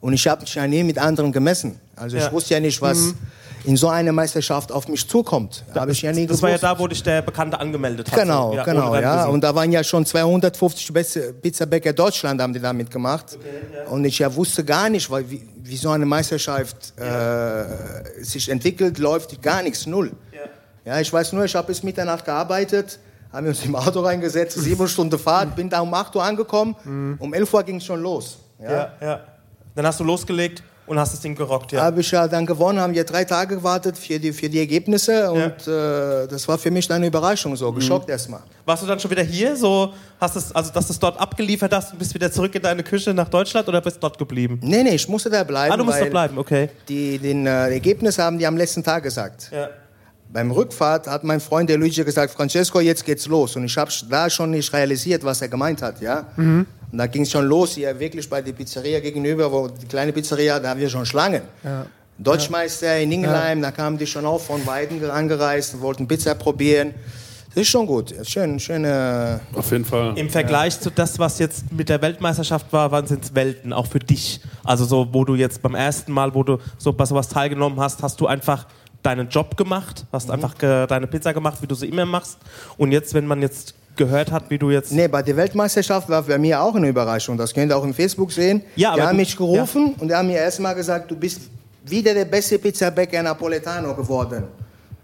Und ich habe mich ja nie mit anderen gemessen. Also Ja. ich wusste ja nicht, was in so einer Meisterschaft auf mich zukommt. Habe ich ja nie das gewusst. war ja da, wo dich der Bekannte angemeldet hat. Genau, so. genau, ja. Und da waren ja schon 250 beste Pizzabäcker Deutschland haben die da mitgemacht. Und ich ja wusste gar nicht, weil, wie, wie so eine Meisterschaft äh, sich entwickelt, läuft gar nichts, null. Ja, ich weiß nur, ich habe bis Mitternacht gearbeitet, haben uns *laughs* im Auto reingesetzt, sieben *laughs* Stunden Fahrt, bin da um 8 Uhr angekommen, um 11 Uhr ging es schon los. Ja. ja, ja. Dann hast du losgelegt und hast das Ding gerockt, ja. Habe ich ja dann gewonnen, haben wir drei Tage gewartet für die, für die Ergebnisse und äh, das war für mich dann eine Überraschung, so geschockt erstmal. Warst du dann schon wieder hier? So, hast es, also, dass du es dort abgeliefert hast und bist wieder zurück in deine Küche nach Deutschland oder bist du dort geblieben? Nee, nee, ich musste da bleiben. Ah, du musst da bleiben, okay. Die, den äh, Ergebnis haben die am letzten Tag gesagt. Ja. Beim Rückfahrt hat mein Freund der Luigi gesagt, Francesco, jetzt geht's los. Und ich habe da schon nicht realisiert, was er gemeint hat, ja. Und da ging es schon los, hier wirklich bei der Pizzeria gegenüber, wo die kleine Pizzeria, da haben wir schon Schlangen. Deutschmeister in Ingelheim, da kamen die schon auch von Weiden angereist und wollten Pizza probieren. Das ist schon gut, schön, schöne. Auf jeden Fall. Im Vergleich zu das, was jetzt mit der Weltmeisterschaft war, waren es Welten, auch für dich. Also so, wo du jetzt beim ersten Mal, wo du so bei sowas teilgenommen hast, hast du einfach deinen Job gemacht, hast einfach ge deine Pizza gemacht, wie du sie immer machst. Und jetzt, wenn man jetzt gehört hat, wie du jetzt... Nee, bei der Weltmeisterschaft war bei mir auch eine Überraschung. Das könnt ihr auch im Facebook sehen. Ja, die haben mich gerufen und die haben mir erstmal gesagt, du bist wieder der beste Pizzabäcker Napoletano geworden.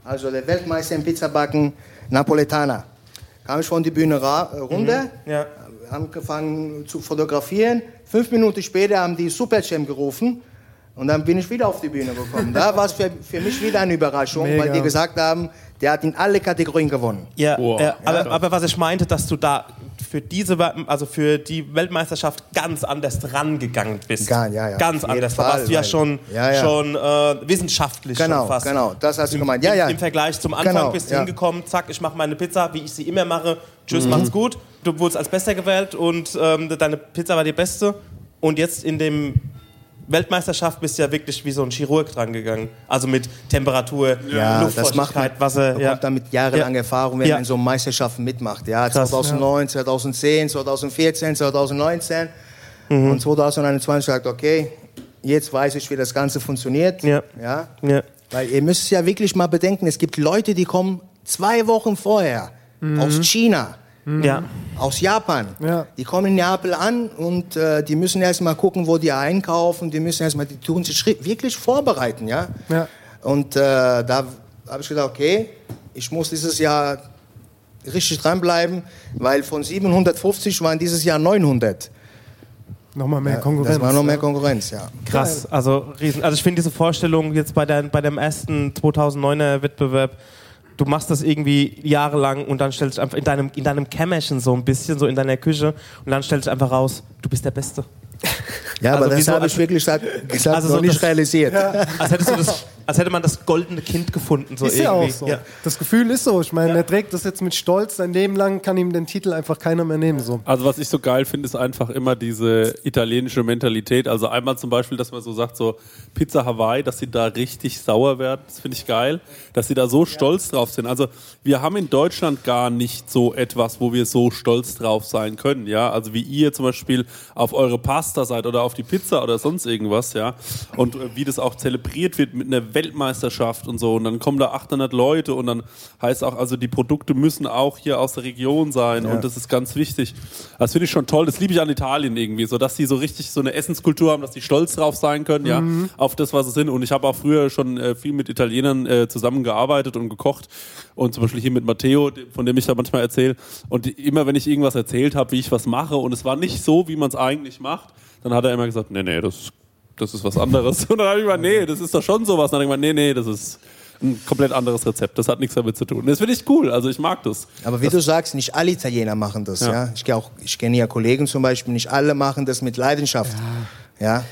Also der Weltmeister im Pizzabacken Napoletana. Kam ich von der Bühne äh, runter, Ja. haben angefangen zu fotografieren. Fünf Minuten später haben die Superchamp gerufen und dann bin ich wieder auf die Bühne gekommen. Da war es für, für mich wieder eine Überraschung, weil Mega. die gesagt haben, der hat in alle Kategorien gewonnen. Ja, Boah. äh, aber, aber was ich meinte, dass du da für diese, also für die Weltmeisterschaft ganz anders rangegangen bist. Ga- ja, ja, Ganz anders. Da Fall, warst du ja schon, Ja, ja. schon äh, wissenschaftlich Genau, schon fast. genau, das hast du Im, gemeint. Ja, ja. Im, Im Vergleich zum Anfang Genau, bist du ja. hingekommen, zack, ich mache meine Pizza, wie ich sie immer mache. Tschüss, Mhm. macht's gut. Du wurdest als Bester gewählt und ähm, deine Pizza war die beste. Und jetzt in dem Weltmeisterschaft bist du ja wirklich wie so ein Chirurg dran gegangen. Also mit Temperatur, Ja, das macht man, Luftfeuchtigkeit, Wasser. Ja. kommt damit jahrelanger Ja. Erfahrung, wenn Ja. man in so Meisterschaften mitmacht. Ja, Krass. 2009, 2010, 2014, 2019 Mhm. und 2021 sagt, okay, jetzt weiß ich, wie das Ganze funktioniert. Ja. Ja, Ja. weil ihr müsst ja wirklich mal bedenken, es gibt Leute, die kommen zwei Wochen vorher aus China. Ja. Aus Japan. Ja. Die kommen in Neapel an und äh, die müssen erst mal gucken, wo die einkaufen. Die müssen erst mal, die tun sich wirklich vorbereiten, ja. Ja. Und äh, da habe ich gedacht, okay, ich muss dieses Jahr richtig dranbleiben, weil von 750 waren dieses Jahr 900. Nochmal mehr Konkurrenz. Das war noch mehr. Konkurrenz, ja. Krass, also riesen. Also ich finde diese Vorstellung jetzt bei, dein, bei dem ersten 2009er Wettbewerb, du machst das irgendwie jahrelang und dann stellst du einfach in deinem, in deinem Kämmerchen so ein bisschen, so in deiner Küche und dann stellst du einfach raus, du bist der Beste. Ja, Also aber das habe ich wirklich gesagt, gesagt Also noch so nicht das- realisiert. Als hättest du das als hätte man das goldene Kind gefunden. So ist ja irgendwie. auch so. Das Gefühl ist so. Ich meine, er trägt das jetzt mit Stolz. Sein Leben lang kann ihm den Titel einfach keiner mehr nehmen. So. Also was ich so geil finde, ist einfach immer diese italienische Mentalität. Also einmal zum Beispiel, dass man so sagt, so Pizza Hawaii, dass sie da richtig sauer werden. Das finde ich geil, dass sie da so stolz drauf sind. Also wir haben in Deutschland gar nicht so etwas, wo wir so stolz drauf sein können. Ja, also wie ihr zum Beispiel auf eure Pasta seid oder auf die Pizza oder sonst irgendwas. Ja, und äh, wie das auch zelebriert wird mit einer Weltmeisterschaft und so. Und dann kommen da 800 Leute und dann heißt auch, also die Produkte müssen auch hier aus der Region sein und das ist ganz wichtig. Das finde ich schon toll. Das liebe ich an Italien irgendwie, so dass die so richtig so eine Essenskultur haben, dass die stolz drauf sein können, ja, auf das, was sie sind. Und ich habe auch früher schon äh, viel mit Italienern äh, zusammengearbeitet und gekocht und zum Beispiel hier mit Matteo, von dem ich da manchmal erzähle. Und die, immer wenn ich irgendwas erzählt habe, wie ich was mache und es war nicht so, wie man es eigentlich macht, dann hat er immer gesagt, nee, nee, das, das ist was anderes. *laughs* Und dann habe ich gesagt, nee, das ist doch schon sowas. Und dann habe ich gesagt, nee, nee, das ist ein komplett anderes Rezept. Das hat nichts damit zu tun. Das finde ich cool. Also ich mag das. Aber wie du sagst, nicht alle Italiener machen das. Ja. Ja. Ich, auch, ich kenne ja Kollegen zum Beispiel, nicht alle machen das mit Leidenschaft. Ja.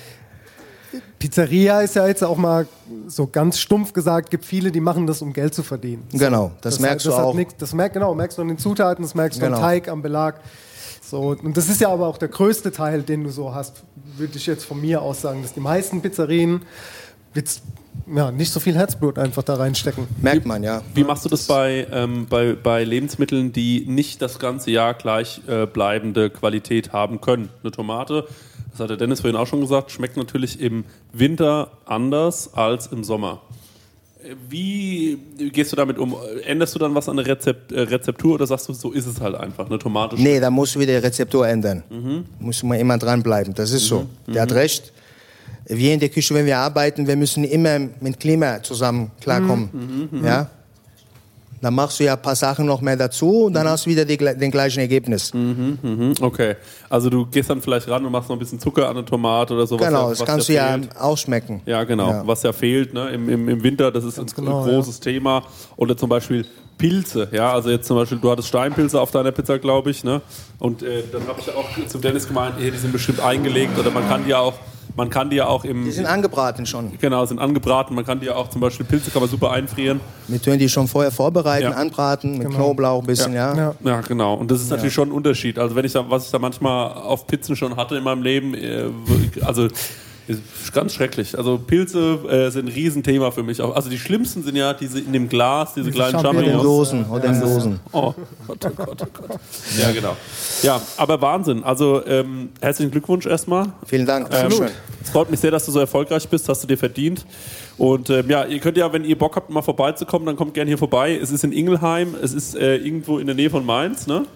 Pizzeria ist ja jetzt auch mal so ganz stumpf gesagt, gibt viele, die machen das, um Geld zu verdienen. Genau, das merkst du hat auch. nix- das merkt, genau, merkst du an den Zutaten, das merkst du Genau. am Teig, am Belag. So, und das ist ja aber auch der größte Teil, den du so hast, würde ich jetzt von mir aus sagen, dass die meisten Pizzerien jetzt ja, nicht so viel Herzblut einfach da reinstecken. Merkt man, ja. Wie machst du das bei, ähm, bei, bei Lebensmitteln, die nicht das ganze Jahr gleich äh, bleibende Qualität haben können? Eine Tomate, das hat der Dennis vorhin auch schon gesagt, schmeckt natürlich im Winter anders als im Sommer. Wie gehst du damit um? Änderst du dann was an der Rezept, äh, Rezeptur oder sagst du, so ist es halt einfach? Eine Tomate Nee, da musst du wieder die Rezeptur ändern. Muss man immer dranbleiben. Das ist so. Der hat recht. Wir in der Küche, wenn wir arbeiten, wir müssen immer mit Klima zusammen klarkommen. Ja? Dann machst du ja ein paar Sachen noch mehr dazu und dann hast du wieder die, den gleichen Ergebnis. Mhm, okay. Also du gehst dann vielleicht ran und machst noch ein bisschen Zucker an eine Tomate oder sowas. Genau, das kannst du ja ausschmecken. Ja, genau. Ja. Was ja fehlt ne? Im, im, im Winter, das ist ein genau, großes Thema. Oder zum Beispiel Pilze. Ja, also jetzt zum Beispiel, du hattest Steinpilze auf deiner Pizza, glaube ich. Ne? Und äh, dann habe ich ja auch zum Dennis gemeint, hey, die sind bestimmt eingelegt. Oder man kann die ja auch, man kann die ja auch im. Die sind angebraten schon. Genau, sind angebraten. Man kann die ja auch zum Beispiel Pilze kann man super einfrieren. Wir tun die schon vorher vorbereiten, Ja. anbraten, mit Knoblauch ein bisschen, ja. Ja. Ja, genau. Und das ist natürlich schon ein Unterschied. Also wenn ich da, was ich da manchmal auf Pizzen schon hatte in meinem Leben, äh, also ist ganz schrecklich. Also Pilze äh, sind ein Riesenthema für mich. Auch- Also die schlimmsten sind ja diese in dem Glas, diese kleinen Champignons. Dosen, oder in Dosen. Oh Gott, oh Gott, oh Gott. Ja, genau. Ja, aber Wahnsinn. Also ähm, herzlichen Glückwunsch erstmal. Vielen Dank. Ähm, Dankeschön. es freut mich sehr, dass du so erfolgreich bist, hast du dir verdient. Und ähm, ja, ihr könnt ja, wenn ihr Bock habt, mal vorbeizukommen, dann kommt gerne hier vorbei. Es ist in Ingelheim, es ist äh, irgendwo in der Nähe von Mainz, ne?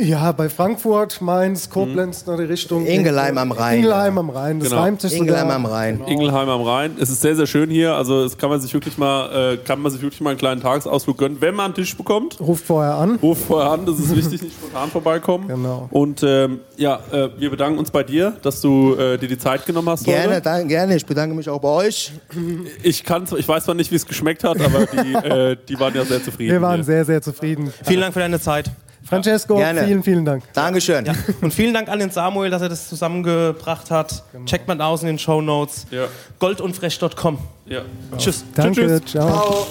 Ja, bei Frankfurt, Mainz, Koblenz, nach der Richtung. Ingelheim am Rhein, Ingelheim am Rhein, das Genau. reimt sich Ingelheim sogar. am Rhein. Ingelheim am Rhein. Es ist sehr, sehr schön hier. Also es kann man sich wirklich mal, äh, kann man sich wirklich mal einen kleinen Tagesausflug gönnen, wenn man einen Tisch bekommt. Ruft vorher an. Ruf vorher an, das ist wichtig, nicht spontan vorbeikommen. Genau. Und ähm, ja, äh, wir bedanken uns bei dir, dass du äh, dir die Zeit genommen hast. Gerne, danke, gerne. Ich bedanke mich auch bei euch. Ich kann, ich weiß zwar nicht, wie es geschmeckt hat, aber die, äh, die waren ja sehr zufrieden. Wir waren hier. sehr, sehr zufrieden. Vielen Dank für deine Zeit. Francesco, Gerne. vielen, vielen Dank. Dankeschön. Und vielen Dank an den Samuel, dass er das zusammengebracht hat. Checkt mal aus in den Show Notes. Ja. Goldundfresh.com. Ja. Tschüss. Danke, Tschüss. ciao. Ciao.